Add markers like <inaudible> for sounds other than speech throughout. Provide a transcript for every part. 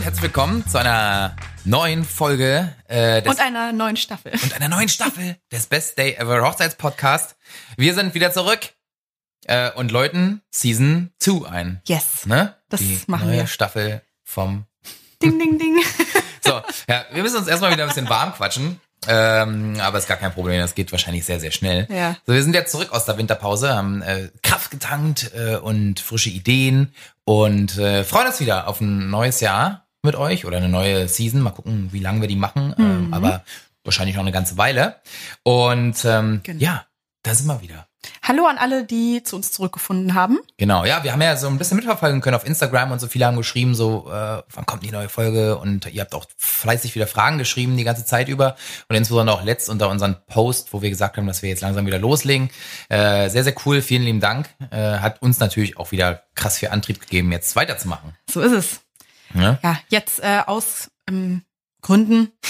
Und herzlich willkommen zu einer neuen Folge äh, des, Und einer neuen Staffel. und einer neuen Staffel des Best Day Ever Hochzeitspodcast. Wir sind wieder zurück äh, und läuten Season 2 ein. Yes. Ne? Das Die machen neue wir. Staffel vom Ding, ding, ding. <laughs> So, ja, wir müssen uns erstmal wieder ein bisschen warm quatschen. Ähm, aber ist gar kein Problem, das geht wahrscheinlich sehr, sehr schnell. Ja. So, wir sind jetzt zurück aus der Winterpause, haben äh, Kraft getankt äh, und frische Ideen und äh, freuen uns wieder auf ein neues Jahr mit euch oder eine neue Season. Mal gucken, wie lange wir die machen, ähm, Mhm. aber wahrscheinlich noch eine ganze Weile. Und ähm, Genau. ja, da sind wir wieder. Hallo an alle, die zu uns zurückgefunden haben. Genau, ja, wir haben ja so ein bisschen mitverfolgen können auf Instagram und so viele haben geschrieben, so, äh, wann kommt die neue Folge? Und ihr habt auch fleißig wieder Fragen geschrieben die ganze Zeit über und insbesondere auch letzt unter unseren Post, wo wir gesagt haben, dass wir jetzt langsam wieder loslegen. Äh, sehr, sehr cool, vielen lieben Dank. Äh, hat uns natürlich auch wieder krass viel Antrieb gegeben, jetzt weiterzumachen. So ist es. Ja? Ja, jetzt äh, aus ähm, Gründen. <laughs>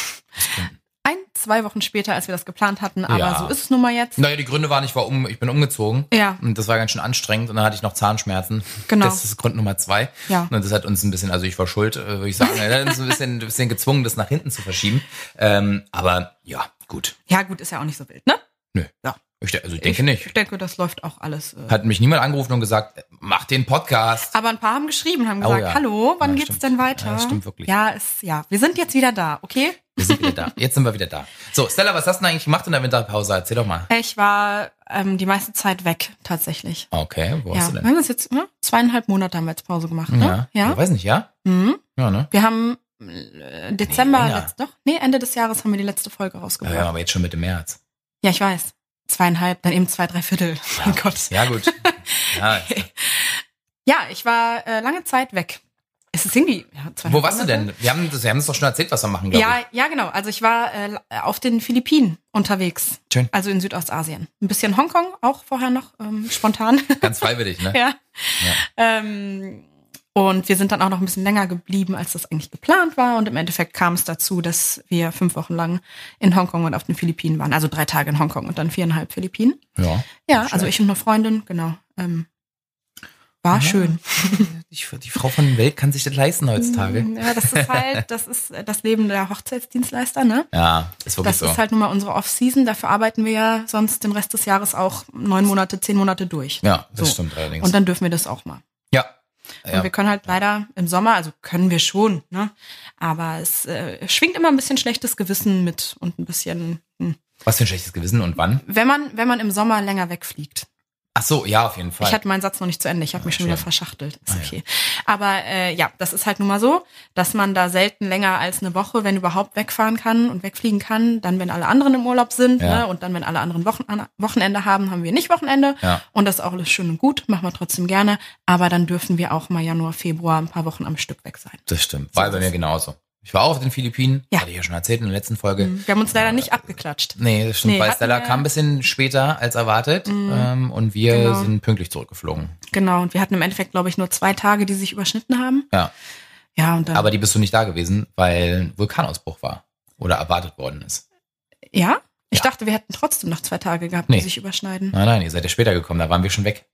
Ein, zwei Wochen später, als wir das geplant hatten, aber Ja. so ist es nun mal jetzt. Naja, die Gründe waren, ich war um, ich bin umgezogen. Ja. Und das war ganz schön anstrengend und dann hatte ich noch Zahnschmerzen. Genau. Das ist Grund Nummer zwei. Ja. Und das hat uns ein bisschen, also ich war schuld, äh, würde ich sagen. Hat uns ein bisschen, ein bisschen gezwungen, das nach hinten zu verschieben. Ähm, aber ja, gut. Ja, gut, ist ja auch nicht so wild, ne? Nö. Ja. Ich, also ich denke ich, nicht. Ich denke, das läuft auch alles. Äh. Hat mich niemand angerufen und gesagt, mach den Podcast. Aber ein paar haben geschrieben, haben Oh gesagt, ja. hallo, wann Ja, geht's stimmt. denn weiter? Ja, das stimmt wirklich. Ja, ist, ja, wir sind jetzt wieder da, okay? Wir sind wieder da. Jetzt sind wir wieder da. So, Stella, was hast du denn eigentlich gemacht in der Winterpause? Erzähl doch mal. Ich war ähm, die meiste Zeit weg, tatsächlich. Okay, wo ja, hast du wir denn? haben das jetzt ne? zweieinhalb Monate haben wir jetzt Pause gemacht, ne? Ja. Ich weiß nicht, ja? Mhm. Ja, ne? Wir haben äh, Dezember, länger. letzt, doch, nee, Ende des Jahres haben wir die letzte Folge Ja, rausgebracht. ja, Ja, aber jetzt schon Mitte März. ich weiß. Zweieinhalb, dann eben zwei, drei Viertel. Oh Gott. Ja, gut. Ja, <laughs> Ja, ich war äh, lange Zeit weg. Es ist irgendwie. Ja, wo warst du denn? Wir haben, wir haben das doch schon erzählt, was wir machen, glaube Ja, ja, genau. Also ich war äh, auf den Philippinen unterwegs. Schön. Also in Südostasien. Ein bisschen Hongkong, auch vorher noch ähm, spontan. ich. Ganz freiwillig, ne? <laughs> ja. Ähm, und wir sind dann auch noch ein bisschen länger geblieben, als das eigentlich geplant war. Und im Endeffekt kam es dazu, dass wir fünf Wochen lang in Hongkong und auf den Philippinen waren. Also drei Tage in Hongkong und dann viereinhalb Philippinen. Ja. Ja, Schön. also ich und eine Freundin, genau. Ähm, war Ja. schön. <laughs> Ich, die Frau von Welt kann sich das leisten heutzutage. Ja, das ist halt, <laughs> das ist das Leben der Hochzeitsdienstleister, ne? Ja, ist wirklich Das so. ist halt nun mal unsere Off-Season. Dafür arbeiten wir ja sonst den Rest des Jahres auch neun Monate, zehn Monate durch. ja, das So. stimmt allerdings. Und dann dürfen wir das auch mal. Ja. Und wir können halt leider im Sommer, also können wir schon, ne? Aber es äh, schwingt immer ein bisschen schlechtes Gewissen mit und ein bisschen, hm. Was für ein schlechtes Gewissen und wann? wenn man, wenn man im Sommer länger wegfliegt. Ach so, ja, auf jeden Fall. Ich hatte meinen Satz noch nicht zu Ende, ich habe mich schon schön. wieder verschachtelt. Ist Ah, ja. okay. Aber äh, ja, das ist halt nun mal so, dass man da selten länger als eine Woche, wenn überhaupt, wegfahren kann und wegfliegen kann. Dann, wenn alle anderen im Urlaub sind, Ja. ne? und dann, wenn alle anderen Wochen, Wochenende haben, haben wir nicht Wochenende. Ja. Und das ist auch alles schön und gut, machen wir trotzdem gerne. Aber dann dürfen wir auch mal Januar, Februar ein paar Wochen am Stück weg sein. das stimmt. War bei mir genauso. Ich war auch auf den Philippinen. Ja. Hatte ich ja schon erzählt in der letzten Folge. Wir haben uns leider nicht abgeklatscht. Nee, das stimmt, Nee, weil Stella kam ein bisschen später als erwartet ähm, und wir Genau. sind pünktlich zurückgeflogen. Genau. Und wir hatten im Endeffekt, glaube ich, nur zwei Tage, die sich überschnitten haben. Ja, Ja, und dann. aber die bist du nicht da gewesen, weil ein Vulkanausbruch war oder erwartet worden ist. ja? Ich Ja. dachte, wir hätten trotzdem noch zwei Tage gehabt, Nee. die sich überschneiden. Nein, nein, ihr seid ja später gekommen, da waren wir schon weg.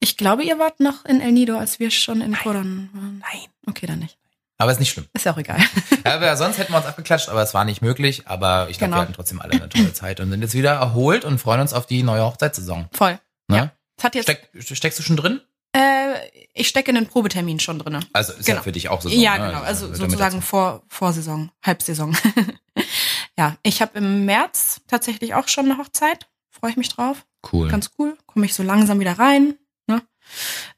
Ich glaube, ihr wart noch in El Nido, als wir schon in Coron waren. Nein. Okay, dann nicht. Aber ist nicht schlimm. Ist ja auch egal. <laughs> Ja, aber sonst hätten wir uns abgeklatscht, aber es war nicht möglich. Aber ich glaube, Genau. wir hatten trotzdem alle eine tolle Zeit und sind jetzt wieder erholt und freuen uns auf die neue Hochzeitssaison. Voll. Ne? Ja. Steck, steckst du schon drin? äh, ich stecke in den Probetermin schon drinne. Also ist ja Genau. für dich auch Saison. Ja, ne? genau. Also gehört sozusagen vor, Vorsaison, Halbsaison. <laughs> ja, ich habe im März tatsächlich auch schon eine Hochzeit. Freue ich mich drauf. Cool. Ganz cool. Komme ich so langsam wieder rein. Ne?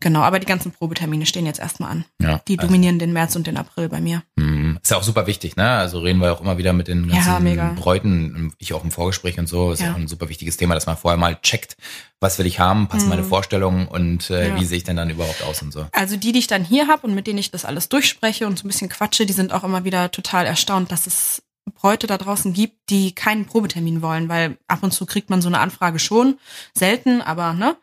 Genau, aber die ganzen Probetermine stehen jetzt erstmal an. ja. Die also, dominieren den März und den April bei mir. hm, ist ja auch super wichtig, ne? Also reden wir auch immer wieder mit den Ja, ganzen mega. Bräuten, ich auch im Vorgespräch und so. Ist ja. Ja. auch ein super wichtiges Thema, dass man vorher mal checkt, was will ich haben, passen Mhm. meine Vorstellungen und äh, Ja. wie sehe ich denn dann überhaupt aus und so. Also die, die ich dann hier habe und mit denen ich das alles durchspreche und so ein bisschen quatsche, die sind auch immer wieder total erstaunt, dass es Bräute da draußen gibt, die keinen Probetermin wollen, weil ab und zu kriegt man so eine Anfrage schon. Selten, aber ne?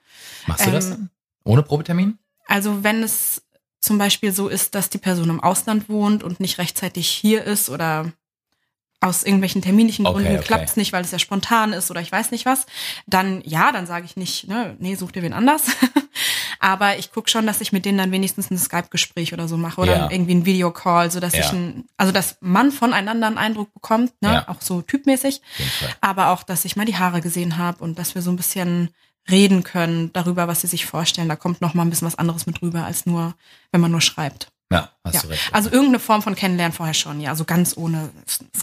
Machst du das? Ähm, Ohne Probetermin? Also wenn es zum Beispiel so ist, dass die Person im Ausland wohnt und nicht rechtzeitig hier ist oder aus irgendwelchen terminlichen Gründen okay. klappt es nicht, weil es ja spontan ist oder ich weiß nicht was, dann ja, dann sage ich nicht, ne, nee, such dir wen anders. <laughs> Aber ich gucke schon, dass ich mit denen dann wenigstens ein Skype-Gespräch oder so mache oder Ja. irgendwie ein Videocall, so dass Ja. ich ein, also dass man voneinander einen Eindruck bekommt, ne? Ja. auch so typmäßig. Aber auch, dass ich mal die Haare gesehen habe und dass wir so ein bisschen reden können darüber, was sie sich vorstellen. Da kommt noch mal ein bisschen was anderes mit rüber, als nur, wenn man nur schreibt. Ja, hast Ja. du recht. Also irgendeine Form von Kennenlernen vorher schon, ja. So ganz ohne.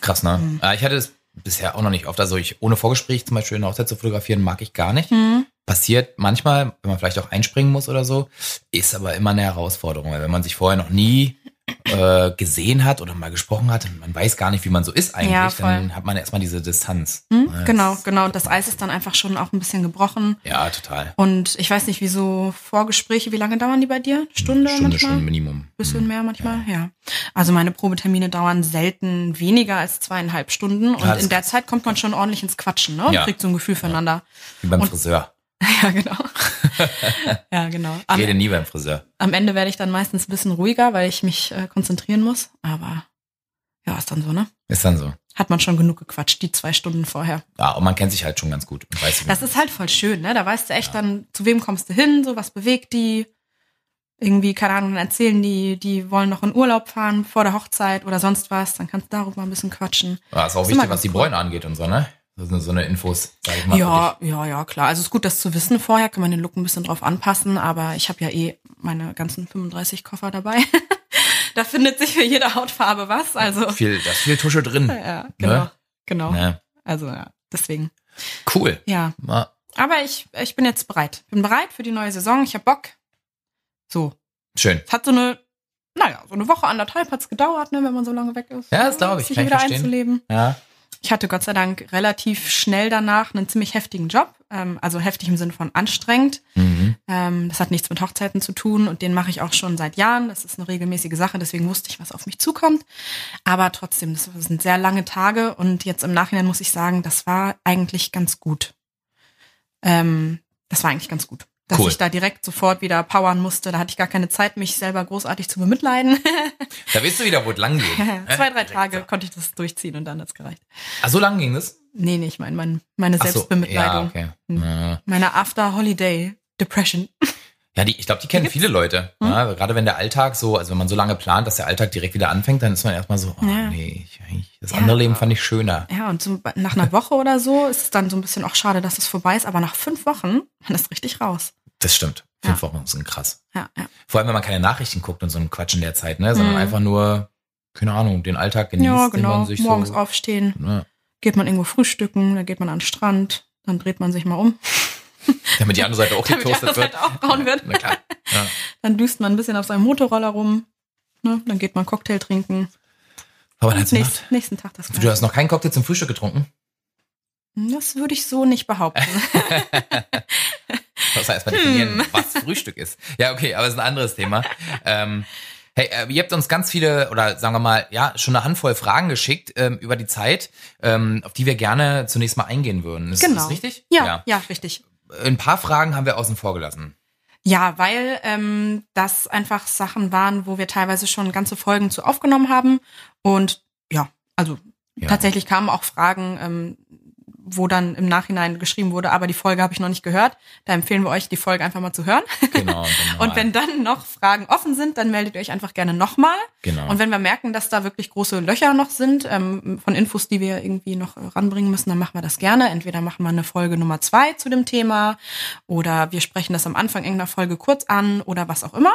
Krass, ne? Mhm. Äh, Ich hatte es bisher auch noch nicht oft. Also ich ohne Vorgespräch zum Beispiel eine Hochzeit zu fotografieren, mag ich gar nicht. Mhm. Passiert manchmal, wenn man vielleicht auch einspringen muss oder so, ist aber immer eine Herausforderung, weil wenn man sich vorher noch nie äh, gesehen hat oder mal gesprochen hat, man weiß gar nicht, wie man so ist eigentlich, Ja, dann hat man erstmal diese Distanz. Hm? Ja, Genau, genau. Und das Eis ist dann einfach schon auch ein bisschen gebrochen. Ja, total. Und ich weiß nicht, wieso Vorgespräche, wie lange dauern die bei dir? Stunde, Stunde manchmal? schon Minimum. Bisschen Hm. mehr manchmal, ja. Also meine Probetermine dauern selten weniger als zweieinhalb Stunden und in der Zeit kommt man schon ordentlich ins Quatschen, ne? Und Ja. kriegt so ein Gefühl füreinander. Wie beim Und- Friseur. <laughs> Ja, genau. <laughs> ja, genau. Ich Am, rede nie beim Friseur. am Ende werde ich dann meistens ein bisschen ruhiger, weil ich mich äh, konzentrieren muss. Aber ja, ist dann so, ne? Ist dann so. Hat man schon genug gequatscht, die zwei Stunden vorher. Ja, und man kennt sich halt schon ganz gut. Und weiß, Das ist halt voll schön, ne? Da weißt du echt dann, zu wem kommst du hin, so was bewegt die. Irgendwie, keine Ahnung, dann erzählen die, die wollen noch in Urlaub fahren vor der Hochzeit oder sonst was, dann kannst du darüber ein bisschen quatschen. ja, ist auch ist wichtig, was die. Bräune angeht und so, ne? Das sind so eine Infos, sag ich mal. Ja, ja, ja, klar. Also ist gut, das zu wissen vorher, kann man den Look ein bisschen drauf anpassen, aber ich habe ja eh meine ganzen 35 Koffer dabei. <laughs> da findet sich für jede Hautfarbe was, also. Viel, da ist viel Tusche drin. Ja, genau, Ne? genau. Ja. Also, ja, deswegen. Cool. Ja, Ja, aber ich, ich bin jetzt bereit. Bin bereit für die neue Saison. Ich habe Bock. So, Schön. Es hat so eine, naja, so eine Woche, anderthalb hat's gedauert, ne, wenn man so lange weg ist. Ja, das glaub ich, Sich kann ich wieder verstehen. einzuleben. Ja. Ich hatte Gott sei Dank relativ schnell danach einen ziemlich heftigen Job. Ähm, also heftig im Sinne von anstrengend. Mhm. Ähm, das hat nichts mit Hochzeiten zu tun und den mache ich auch schon seit Jahren. Das ist eine regelmäßige Sache, deswegen wusste ich, was auf mich zukommt. Aber trotzdem, das sind sehr lange Tage und jetzt im Nachhinein muss ich sagen, das war eigentlich ganz gut. Ähm, das war eigentlich ganz gut. Dass Cool. ich da direkt sofort wieder powern musste. Da hatte ich gar keine Zeit, mich selber großartig zu bemitleiden. <laughs> Da weißt du wieder, wo es lang geht. <laughs> Zwei, drei Tage so. konnte ich das durchziehen und dann hat's gereicht. Ah, so lang ging das? Nee, nee, ich meine mein, meine Ach so, Selbstbemitleidung. Ja, okay. Hm. Ja. Meine After-Holiday Depression. <laughs> Ja, die, ich glaube, die kennen viele Leute. Hm? Ja, gerade wenn der Alltag so, also wenn man so lange plant, dass der Alltag direkt wieder anfängt, dann ist man erstmal so, oh nee, ich, ich, das andere Leben fand ich schöner. Ja, und so nach einer Woche oder so ist es dann so ein bisschen auch schade, dass es vorbei ist, aber nach fünf Wochen, man ist richtig raus. Das stimmt. Fünf Ja. Wochen sind krass. Ja, ja. Vor allem, wenn man keine Nachrichten guckt und so einen Quatsch in der Zeit, ne, sondern Mhm. einfach nur, keine Ahnung, den Alltag genießt, ja, den genau. man sich Morgens so, aufstehen, ne, geht man irgendwo frühstücken, dann geht man an den Strand, dann dreht man sich mal um, <laughs> damit die andere Seite auch damit die getoastet andere wird. Seite auch braun wird. Na klar. <laughs> Dann düst man ein bisschen auf seinem Motorroller rum, ne? dann geht man Cocktail trinken. Aber dann hat's Nächst, gemacht. nächsten Tag das Du hast noch keinen Cocktail zum Frühstück getrunken? Das würde ich so nicht behaupten. <laughs> Du musst erstmal Hm. definieren, was Frühstück ist. Ja, okay, aber das ist ein anderes Thema. Ähm, hey, äh, ihr habt uns ganz viele, oder sagen wir mal, ja, schon eine Handvoll Fragen geschickt ähm, über die Zeit, ähm, auf die wir gerne zunächst mal eingehen würden. Ist genau. das richtig? Ja, ja, richtig. Ein paar Fragen haben wir außen vor gelassen. Ja, weil ähm, das einfach Sachen waren, wo wir teilweise schon ganze Folgen zu aufgenommen haben. Und ja, also Ja. tatsächlich kamen auch Fragen, ähm, wo dann im Nachhinein geschrieben wurde, aber die Folge habe ich noch nicht gehört. Da empfehlen wir euch, die Folge einfach mal zu hören. Genau. Und, <laughs> dann Und wenn dann noch Fragen offen sind, dann meldet ihr euch einfach gerne nochmal. genau. Und wenn wir merken, dass da wirklich große Löcher noch sind, ähm, von Infos, die wir irgendwie noch ranbringen müssen, dann machen wir das gerne. Entweder machen wir eine Folge Nummer zwei zu dem Thema oder wir sprechen das am Anfang irgendeiner Folge kurz an oder was auch immer.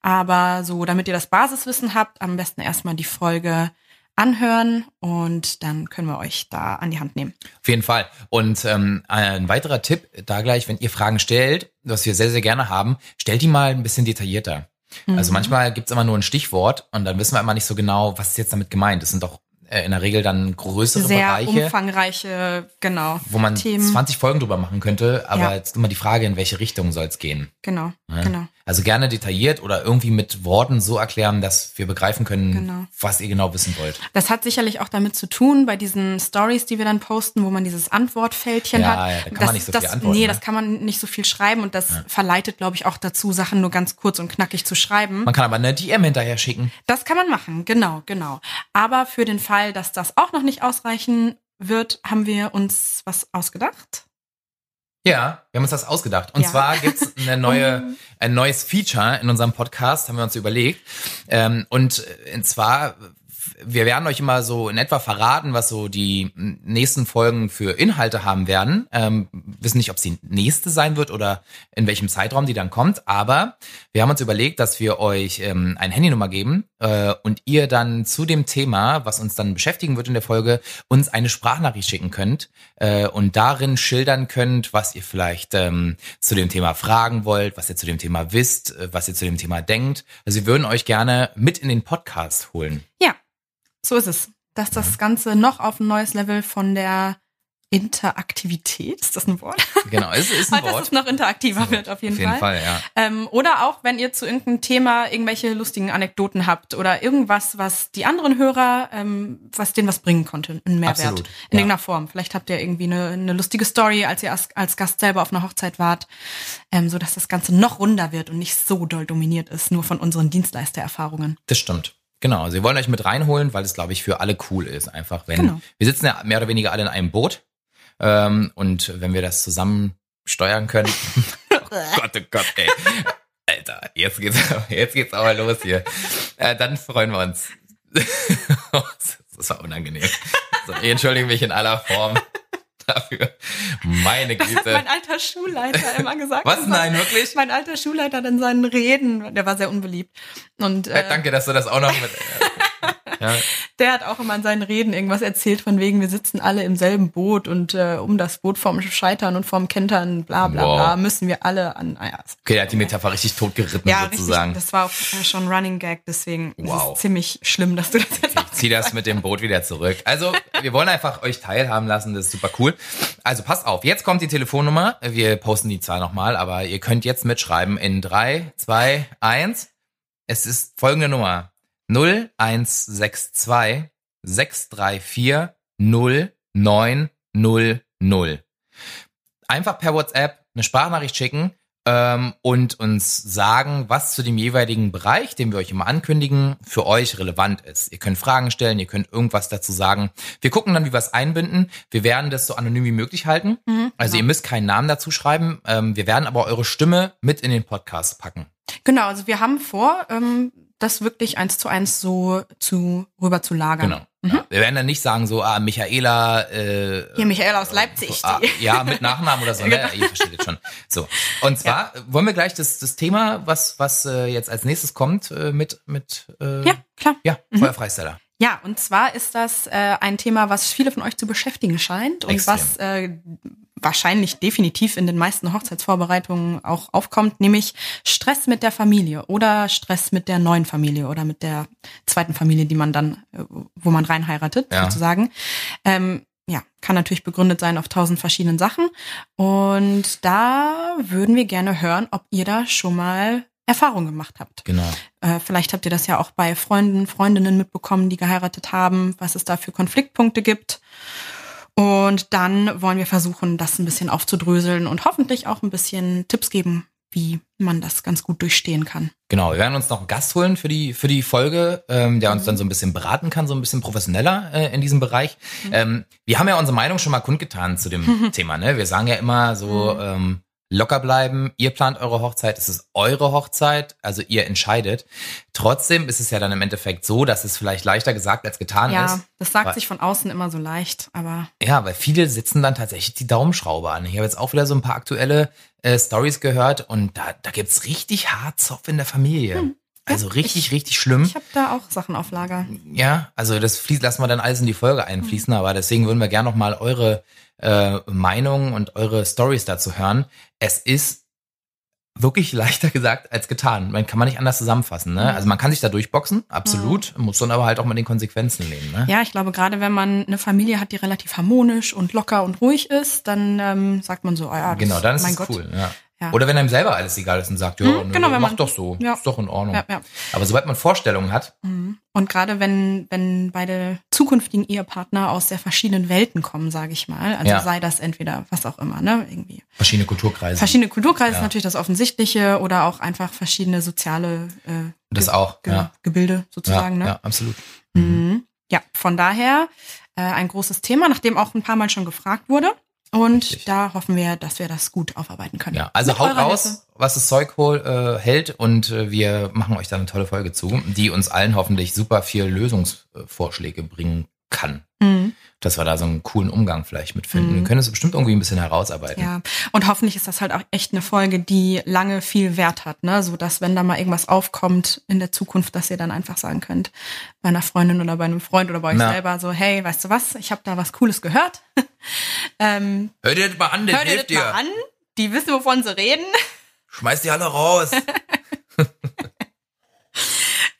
Aber so, damit ihr das Basiswissen habt, am besten erstmal die Folge anhören und dann können wir euch da an die Hand nehmen. Auf jeden Fall. Und ähm, ein weiterer Tipp, da gleich, wenn ihr Fragen stellt, was wir sehr, sehr gerne haben, stellt die mal ein bisschen detaillierter. Mhm. Also manchmal gibt's immer nur ein Stichwort und dann wissen wir immer nicht so genau, was ist jetzt damit gemeint. Das sind doch in der Regel dann größere Sehr Bereiche, umfangreiche, genau, wo man Themen. 20 Folgen drüber machen könnte, aber Ja. jetzt immer die Frage, in welche Richtung soll's gehen. genau, Ja. genau. Also gerne detailliert oder irgendwie mit Worten so erklären, dass wir begreifen können, Genau. was ihr genau wissen wollt. Das hat sicherlich auch damit zu tun, bei diesen Stories, die wir dann posten, wo man dieses Antwortfältchen Ja, hat. ja, da kann das, man nicht so das, viel antworten, Nee, ne? das kann man nicht so viel schreiben und das verleitet, glaube ich, auch dazu, Sachen nur ganz kurz und knackig zu schreiben. Man kann aber eine DM hinterher schicken. Das kann man machen, genau, genau. Aber für den Fall, dass das auch noch nicht ausreichen wird, haben wir uns was ausgedacht. Ja, wir haben uns das ausgedacht. Und Ja. zwar gibt's <laughs> eine neue, ein neues Feature in unserem Podcast, haben wir uns überlegt. Ähm, äh, und zwar, wir werden euch immer so in etwa verraten, was so die nächsten Folgen für Inhalte haben werden. Ähm, wissen nicht, ob sie nächste sein wird oder in welchem Zeitraum die dann kommt. Aber wir haben uns überlegt, dass wir euch ähm, eine Handynummer geben äh, und ihr dann zu dem Thema, was uns dann beschäftigen wird in der Folge, uns eine Sprachnachricht schicken könnt äh, und darin schildern könnt, was ihr vielleicht ähm, zu dem Thema fragen wollt, was ihr zu dem Thema wisst, äh, was ihr zu dem Thema denkt. Also wir würden euch gerne mit in den Podcast holen. Ja, so ist es. Dass das Ganze noch auf ein neues Level von der Interaktivität, ist das ein Wort? Genau, es ist ein <laughs> Dass Wort. es noch interaktiver wird, auf jeden, Auf jeden Fall. Fall, ja. Ähm, oder auch, wenn ihr zu irgendeinem Thema irgendwelche lustigen Anekdoten habt oder irgendwas, was die anderen Hörer, ähm, was denen was bringen konnte, einen Mehrwert Absolut, in ja. irgendeiner Form. Vielleicht habt ihr irgendwie eine, eine lustige Story, als ihr als, als Gast selber auf einer Hochzeit wart, ähm, so dass das Ganze noch runder wird und nicht so doll dominiert ist, nur von unseren Dienstleistererfahrungen. Das stimmt. Genau, also wir wollen euch mit reinholen, weil es, glaube ich, für alle cool ist. Einfach, wenn Genau. wir sitzen ja mehr oder weniger alle in einem Boot ähm, und wenn wir das zusammen steuern können. <laughs> <laughs> oh Gott, oh Gott, ey. Alter, jetzt geht's, <laughs> jetzt geht's aber los hier. Äh, dann freuen wir uns. das war unangenehm. So, ich entschuldige mich in aller Form dafür. Meine Das hat Güte. mein alter Schulleiter immer gesagt. Was? Nein, wirklich? Mein alter Schulleiter hat in seinen Reden, der war sehr unbeliebt. Und Äh, äh, danke, dass du das auch noch mit. Ja, der hat auch immer in seinen Reden irgendwas erzählt von wegen, wir sitzen alle im selben Boot und äh, um das Boot vorm Scheitern und vorm Kentern, bla bla Wow. bla, müssen wir alle an. Ah, ja, okay, der hat die Metapher richtig totgeritten ja richtig, sozusagen. das war auch äh, schon Running Gag, deswegen ist Wow. es ziemlich schlimm, dass du das jetzt auch zieh das mit dem Boot wieder zurück. Also, wir wollen einfach euch teilhaben lassen, das ist super cool. Also, passt auf, jetzt kommt die Telefonnummer. Wir posten die zwar nochmal, aber ihr könnt jetzt mitschreiben in drei, zwei, eins. Es ist folgende Nummer. 0162 634 0900. Einfach per WhatsApp eine Sprachnachricht schicken ähm, und uns sagen, was zu dem jeweiligen Bereich, den wir euch immer ankündigen, für euch relevant ist. Ihr könnt Fragen stellen, ihr könnt irgendwas dazu sagen. Wir gucken dann, wie wir es einbinden. Wir werden das so anonym wie möglich halten. also ihr müsst keinen Namen dazu schreiben. Ähm, wir werden aber eure Stimme mit in den Podcast packen. Genau, also wir haben vor, ähm, das wirklich eins zu eins so zu rüber zu lagern. Genau. Ja. Wir werden dann nicht sagen, so, ah, Michaela, äh, Hier Michael aus Leipzig. Ah, ja, mit Nachnamen oder so, ne? <laughs> Genau. Ihr versteht schon. So. Und zwar äh, wollen wir gleich das, das Thema, was, was äh, jetzt als nächstes kommt, äh, mit, mit äh, Ja, klar. ja, Feuerfreisteller. Ja, und zwar ist das äh, ein Thema, was viele von euch zu beschäftigen scheint und Extrem. was äh, wahrscheinlich definitiv in den meisten Hochzeitsvorbereitungen auch aufkommt, nämlich Stress mit der Familie oder Stress mit der neuen Familie oder mit der zweiten Familie, die man dann, äh, wo man reinheiratet, Ja. sozusagen. Ähm, ja, kann natürlich begründet sein auf tausend verschiedenen Sachen. Und da würden wir gerne hören, ob ihr da schon mal Erfahrung gemacht habt. Genau. Äh, vielleicht habt ihr das ja auch bei Freunden, Freundinnen mitbekommen, die geheiratet haben, was es da für Konfliktpunkte gibt. Und dann wollen wir versuchen, das ein bisschen aufzudröseln und hoffentlich auch ein bisschen Tipps geben, wie man das ganz gut durchstehen kann. Genau, wir werden uns noch einen Gast holen für die, für die Folge, ähm, der uns Mhm. dann so ein bisschen beraten kann, so ein bisschen professioneller äh, in diesem Bereich. Mhm. Ähm, wir haben ja unsere Meinung schon mal kundgetan zu dem <laughs> Thema. Ne? Wir sagen ja immer so, Mhm. ähm, locker bleiben, ihr plant eure Hochzeit, es ist eure Hochzeit, also ihr entscheidet. Trotzdem ist es ja dann im Endeffekt so, dass es vielleicht leichter gesagt als getan Ja, ist. das sagt Weil- sich von außen immer so leicht, aber Ja, weil viele sitzen dann tatsächlich die Daumenschraube an. Ich habe jetzt auch wieder so ein paar aktuelle äh, Stories gehört und da, da gibt's richtig hart Zopf in der Familie. also richtig, richtig schlimm. ich habe da auch Sachen auf Lager. Ja, also das fließt, lassen wir dann alles in die Folge einfließen, aber deswegen würden wir gerne noch mal eure äh, Meinungen und eure Stories dazu hören. Es ist wirklich <laughs> leichter gesagt als getan. Man kann man nicht anders zusammenfassen. Ne? Also man kann sich da durchboxen, absolut, muss dann aber halt auch mit den Konsequenzen leben. Ne? Ja, ich glaube, gerade wenn man eine Familie hat, die relativ harmonisch und locker und ruhig ist, dann ähm, sagt man so, ah ja, das, Genau, dann ist mein es Gott. cool. Ja. Ja. Oder wenn einem selber alles egal ist und sagt, ja, Hm, genau, mach man- doch so, ja. ist doch in Ordnung. Ja. Aber sobald man Vorstellungen hat, Mhm. Und gerade wenn, wenn beide zukünftigen Ehepartner aus sehr verschiedenen Welten kommen, sage ich mal, also sei das entweder was auch immer, ne, irgendwie. verschiedene Kulturkreise, Verschiedene Kulturkreise ist natürlich das Offensichtliche oder auch einfach verschiedene soziale äh, das auch. Ge Ja, Gebilde sozusagen, ne? ja, absolut. Mhm. Ja, von daher äh, ein großes Thema, nachdem auch ein paar Mal schon gefragt wurde. Und Richtig. da hoffen wir, dass wir das gut aufarbeiten können. Ja, also Mit haut raus, Hilfe. was das Zeug hol, äh, hält und äh, wir machen euch da eine tolle Folge zu, die uns allen hoffentlich super viel Lösungsvorschläge bringen kann. Mhm. Dass wir da so einen coolen Umgang vielleicht mitfinden. Wir können es bestimmt irgendwie ein bisschen herausarbeiten. Ja, und hoffentlich ist das halt auch echt eine Folge, die lange viel Wert hat, ne? So dass wenn da mal irgendwas aufkommt in der Zukunft, dass ihr dann einfach sagen könnt, bei einer Freundin oder bei einem Freund oder bei euch Ja. selber so, hey, weißt du was, ich habe da was Cooles gehört. <laughs> ähm, Hör dir das mal an, das hör dir hilft das dir. mal an. Die wissen, wovon sie reden. Schmeiß die alle raus. <laughs>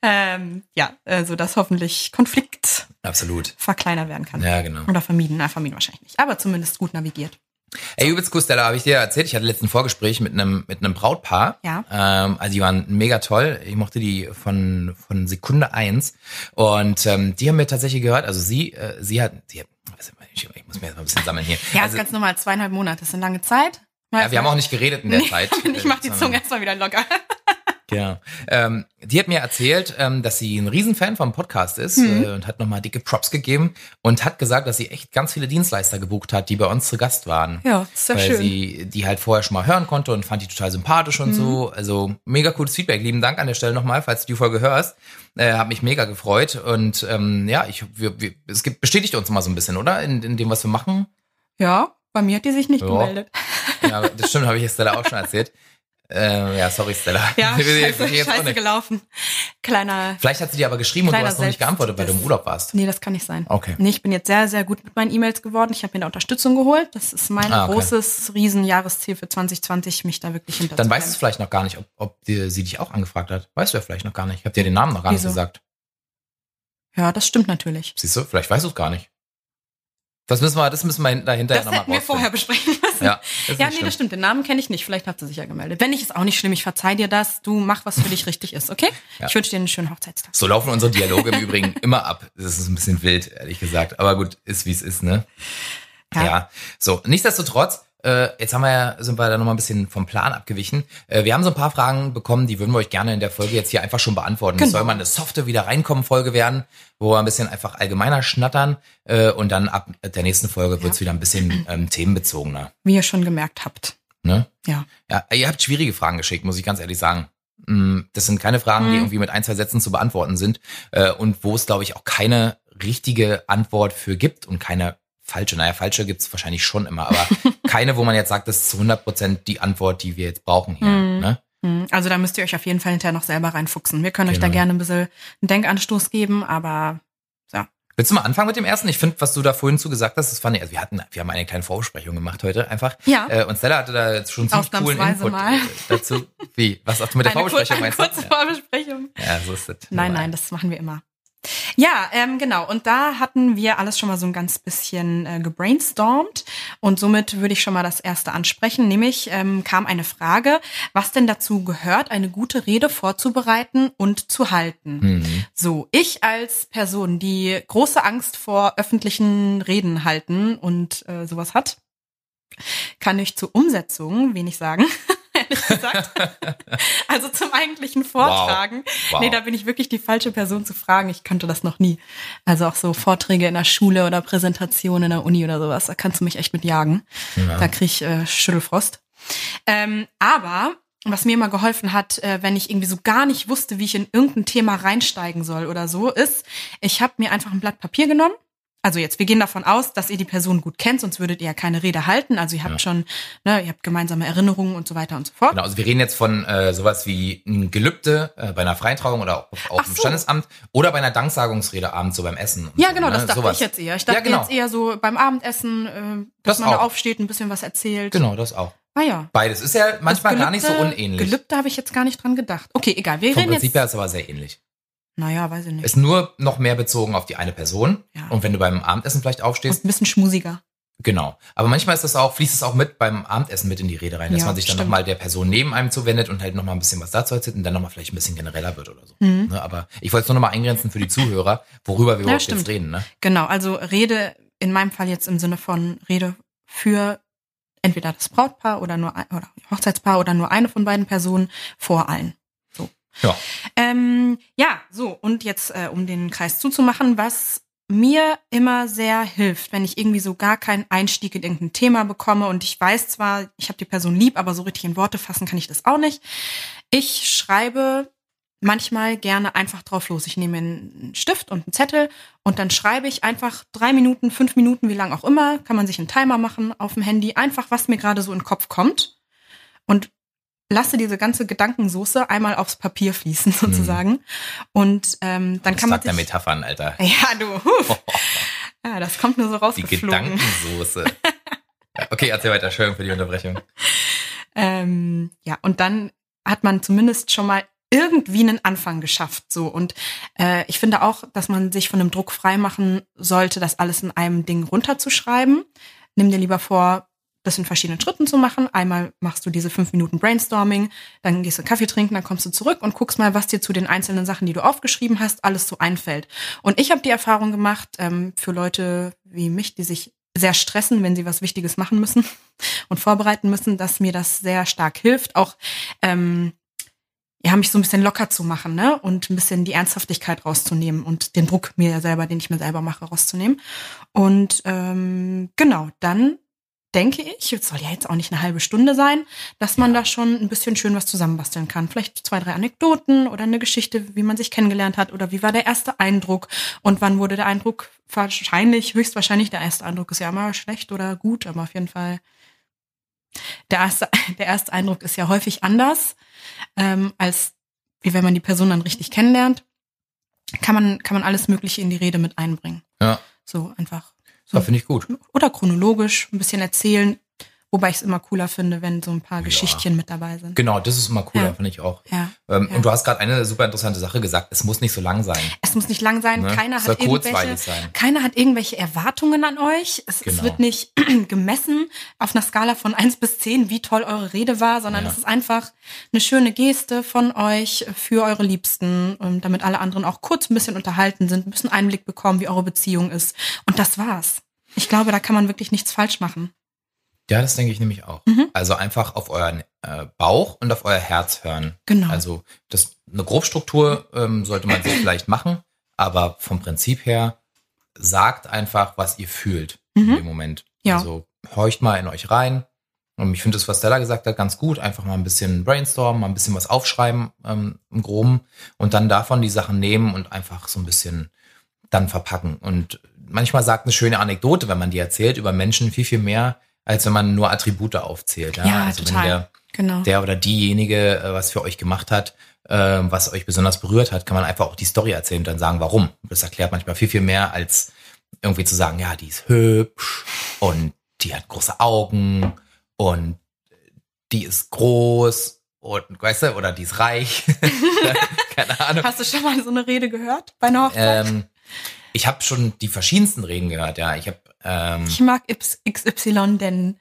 Ähm, ja, also dass hoffentlich Konflikt Absolut. verkleinert werden kann. Ja, genau. Oder vermieden, na, vermieden wahrscheinlich nicht, aber zumindest gut navigiert. Ey, übelst cool, Stella, habe ich dir erzählt. Ich hatte letzten Vorgespräch mit einem mit einem Brautpaar. Ja. Ähm, also die waren mega toll. Ich mochte die von von Sekunde eins. Und ähm, die haben mir tatsächlich gehört. Also sie äh, sie hat sie hat, ich, ich muss mir jetzt mal ein bisschen sammeln hier. Ja, also, ist ganz normal, zweieinhalb Monate, das ist eine lange Zeit. ja, wir haben auch nicht geredet in der Zeit. <laughs> Ich mach die Sondern- Zunge erstmal wieder locker. Genau. Ähm, die hat mir erzählt, ähm, dass sie ein Riesenfan vom Podcast ist Mhm. äh, und hat nochmal dicke Props gegeben und hat gesagt, dass sie echt ganz viele Dienstleister gebucht hat, die bei uns zu Gast waren. Ja, ist ja weil schön. sie die halt vorher schon mal hören konnte und fand die total sympathisch und Mhm. so. Also mega cooles Feedback. Lieben Dank an der Stelle nochmal, falls du die Folge hörst. Äh, hat mich mega gefreut und ähm, ja, ich wir, wir, es gibt bestätigt uns mal so ein bisschen, oder? In, in dem, was wir machen. Ja, bei mir hat die sich nicht Ja. gemeldet. Ja, das stimmt, habe ich Stella auch schon erzählt. <laughs> Äh, ja, sorry, Stella. Ja, <laughs> scheiße, scheiße nicht. gelaufen. Kleiner, Vielleicht hat sie dir aber geschrieben und du hast noch nicht geantwortet, weil du im. Urlaub warst. nee, das kann nicht sein. Okay. Nee, ich bin jetzt sehr, sehr gut mit meinen E-Mails geworden. Ich habe mir da Unterstützung geholt. Das ist mein Ah, okay. großes Riesenjahresziel für 2020, mich da wirklich hinter Dann weißt du es vielleicht noch gar nicht, ob, ob die, sie dich auch angefragt hat. Weißt du ja vielleicht noch gar nicht. Ich habe dir den Namen noch gar nicht Wieso? gesagt. Ja, das stimmt natürlich. Siehst du, vielleicht weißt du es gar nicht. Das müssen wir, das müssen wir dahinter Das nochmal hätten wir vorher besprechen müssen. Ja, Ja, nee, schlimm. das stimmt. Den Namen kenne ich nicht. Vielleicht hat sie sich ja gemeldet. Wenn nicht, ist auch nicht schlimm. Ich verzeih dir das. Du mach, was für dich richtig ist, okay? Ja. Ich wünsche dir einen schönen Hochzeitstag. So laufen unsere Dialoge im Übrigen <laughs> immer ab. Das ist ein bisschen wild, ehrlich gesagt. Aber gut, ist wie es ist, ne? Ja. Ja. So, nichtsdestotrotz, äh, jetzt haben wir ja, sind wir da nochmal ein bisschen vom Plan abgewichen. Äh, wir haben so ein paar Fragen bekommen, die würden wir euch gerne in der Folge jetzt hier einfach schon beantworten. Es Genau. soll mal eine softe wieder reinkommen Folge werden, wo wir ein bisschen einfach allgemeiner schnattern äh, und dann ab der nächsten Folge wird's wieder ein bisschen ähm, themenbezogener. Wie ihr schon gemerkt habt. Ne? Ja. Ja, ihr habt schwierige Fragen geschickt, muss ich ganz ehrlich sagen. Mm, Das sind keine Fragen, die Mhm. irgendwie mit ein, zwei Sätzen zu beantworten sind äh, und wo es, glaube ich, auch keine richtige Antwort für gibt und keine falsche. Naja, falsche gibt's wahrscheinlich schon immer, aber <laughs> keine, wo man jetzt sagt, das ist zu 100 Prozent die Antwort, die wir jetzt brauchen hier. Mhm. Ne? Hm, Also da müsst ihr euch auf jeden Fall hinterher noch selber reinfuchsen. Wir können euch da Genau. gerne ein bisschen einen Denkanstoß geben, aber Willst du mal anfangen mit dem ersten? Ich finde, was du da vorhin zu gesagt hast, das fand ich, also wir hatten, wir haben eine kleine Vorbesprechung gemacht heute einfach. Ja. Äh, und Stella hatte da jetzt schon ziemlich coolen Input mal. <laughs> dazu. Wie? Was hast du mit der eine, kur Vorbesprechung eine meinst du? kurze Vorbesprechung. Ja. ja, so ist das. Nein, nein, das machen wir immer. Ja, ähm, genau. Und da hatten wir alles schon mal so ein ganz bisschen äh, gebrainstormt. Und somit würde ich schon mal das erste ansprechen. Nämlich ähm, kam eine Frage, was denn dazu gehört, eine gute Rede vorzubereiten und zu halten. Mhm. So, ich als Person, die große Angst vor öffentlichen Reden halten und äh, sowas hat, kann ich zur Umsetzung wenig sagen. <laughs> Ehrlich <laughs> gesagt. also zum eigentlichen Vortragen. Wow. Nee, da bin ich wirklich die falsche Person zu fragen. Ich könnte das noch nie. Also auch so Vorträge in der Schule oder Präsentationen in der Uni oder sowas, da kannst du mich echt mit jagen. Ja. Da krieg ich äh, Schüttelfrost. Ähm, aber was mir immer geholfen hat, äh, wenn ich irgendwie so gar nicht wusste, wie ich in irgendein Thema reinsteigen soll oder so, ist, ich habe mir einfach ein Blatt Papier genommen. Also jetzt, wir gehen davon aus, dass ihr die Person gut kennt, sonst würdet ihr ja keine Rede halten. Also ihr habt Ja. schon, ne, ihr habt gemeinsame Erinnerungen und so weiter und so fort. Genau, also wir reden jetzt von äh, sowas wie ein Gelübde äh, bei einer Freitrauung oder auch, auch im so. Standesamt oder bei einer Danksagungsrede abends so beim Essen. Ja, so, genau, ne? das dachte Sowas. ich jetzt eher. Ich dachte Ja, genau. jetzt eher so beim Abendessen, äh, dass Das man da auch. aufsteht, ein bisschen was erzählt. Genau, das auch. Ah ja. Beides ist ja manchmal Das gar nicht so Gelübde- unähnlich. Gelübde habe ich jetzt gar nicht dran gedacht. Okay, egal. Wir Vom reden Prinzip jetzt. her ist aber sehr ähnlich. Naja, weiß ich nicht. Ist nur noch mehr bezogen auf die eine Person. Ja. Und wenn du beim Abendessen vielleicht Und aufstehst, ein bisschen schmusiger. genau. Aber manchmal ist das auch, fließt es auch mit beim Abendessen mit in die Rede rein, dass Ja, man sich dann nochmal der Person neben einem zuwendet und halt nochmal ein bisschen was dazu erzählt und dann nochmal vielleicht ein bisschen genereller wird oder so. Mhm. Ne, aber ich wollte es nur nochmal eingrenzen für die Zuhörer, worüber wir Ja, überhaupt jetzt reden. Ne? Genau, also Rede, in meinem Fall jetzt im Sinne von Rede für entweder das Brautpaar oder nur ein, oder Hochzeitspaar oder nur eine von beiden Personen vor allen. Ja. Ähm, ja, so, und jetzt, äh, um den Kreis zuzumachen, was mir immer sehr hilft, wenn ich irgendwie so gar keinen Einstieg in irgendein Thema bekomme und ich weiß zwar, ich habe die Person lieb, aber so richtig in Worte fassen kann ich das auch nicht. Ich schreibe manchmal gerne einfach drauf los. Ich nehme einen Stift und einen Zettel und dann schreibe ich einfach drei Minuten, fünf Minuten, wie lang auch immer, kann man sich einen Timer machen auf dem Handy, einfach was mir gerade so in den Kopf kommt und lasse diese ganze Gedankensoße einmal aufs Papier fließen <laughs> sozusagen. Mhm. Und ähm, dann das kann man sich, der Metaphern, Alter. <laughs> Ja, du. <laughs> Ja, das kommt nur so raus. Die Gedankensoße. okay, erzähl weiter. Entschuldigung für die Unterbrechung. Ähm, ja, und dann hat man zumindest schon mal irgendwie einen Anfang geschafft. So und äh, ich finde auch, dass man sich von dem Druck freimachen sollte, das alles in einem Ding runterzuschreiben. Nimm dir lieber vor, das in verschiedenen Schritten zu machen. Einmal machst du diese fünf Minuten Brainstorming, dann gehst du Kaffee trinken, dann kommst du zurück und guckst mal, was dir zu den einzelnen Sachen, die du aufgeschrieben hast, alles so einfällt. Und ich habe die Erfahrung gemacht, ähm, für Leute wie mich, die sich sehr stressen, wenn sie was Wichtiges machen müssen <laughs> und vorbereiten müssen, dass mir das sehr stark hilft, auch ähm, ja, mich so ein bisschen locker zu machen, ne? Und ein bisschen die Ernsthaftigkeit rauszunehmen und den Druck mir selber, den ich mir selber mache, rauszunehmen. Und ähm, genau, dann denke ich, es soll ja jetzt auch nicht eine halbe Stunde sein, dass man da schon ein bisschen schön was zusammenbasteln kann. Vielleicht zwei, drei Anekdoten oder eine Geschichte, wie man sich kennengelernt hat oder wie war der erste Eindruck und wann wurde der Eindruck wahrscheinlich, höchstwahrscheinlich, der erste Eindruck ist ja immer schlecht oder gut, aber auf jeden Fall der erste, <laughs> der erste Eindruck ist ja häufig anders, ähm, als wie wenn man die Person dann richtig kennenlernt. Kann man, kann man alles Mögliche in die Rede mit einbringen. Ja. So einfach so, ja, finde ich gut. Oder chronologisch ein bisschen erzählen, Wobei ich es immer cooler finde, wenn so ein paar ja. Geschichtchen mit dabei sind. Genau, das ist immer cooler, ja. finde ich auch. Ja. Ähm, ja. Und du hast gerade eine super interessante Sache gesagt, es muss nicht so lang sein. Es muss nicht lang sein, ne? keiner, hat irgendwelche, sein. keiner hat irgendwelche Erwartungen an euch. Es, genau. es, wird nicht <clears throat> gemessen auf einer Skala von eins bis zehn, wie toll eure Rede war, sondern es ist einfach eine schöne Geste von euch für eure Liebsten, damit alle anderen auch kurz ein bisschen unterhalten sind, ein bisschen Einblick bekommen, wie eure Beziehung ist. Und das war's. Ich glaube, da kann man wirklich nichts falsch machen. Ja, das denke ich nämlich auch. Mhm. Also einfach auf euren äh, Bauch und auf euer Herz hören. Genau. Also das eine Grobstruktur ähm, sollte man sich vielleicht machen, aber vom Prinzip her sagt einfach, was ihr fühlt mhm. in dem Moment. Ja. Also horcht mal in euch rein. Und ich finde das, was Stella gesagt hat, ganz gut. Einfach mal ein bisschen brainstormen, mal ein bisschen was aufschreiben ähm, im Groben und dann davon die Sachen nehmen und einfach so ein bisschen dann verpacken. Und manchmal sagt eine schöne Anekdote, wenn man die erzählt, über Menschen viel, viel mehr, als wenn man nur Attribute aufzählt. Ja, ja also total. wenn der, genau. der oder diejenige äh, was für euch gemacht hat, äh, was euch besonders berührt hat, kann man einfach auch die Story erzählen und dann sagen, warum. Das erklärt manchmal viel, viel mehr, als irgendwie zu sagen, ja, die ist hübsch und die hat große Augen und die ist groß und weißt du, oder die ist reich. <laughs> Keine Ahnung. Hast du schon mal so eine Rede gehört bei einer Hochzeit? Ähm, ich habe schon die verschiedensten Reden gehört, ja. Ich habe ähm, ich mag XY, denn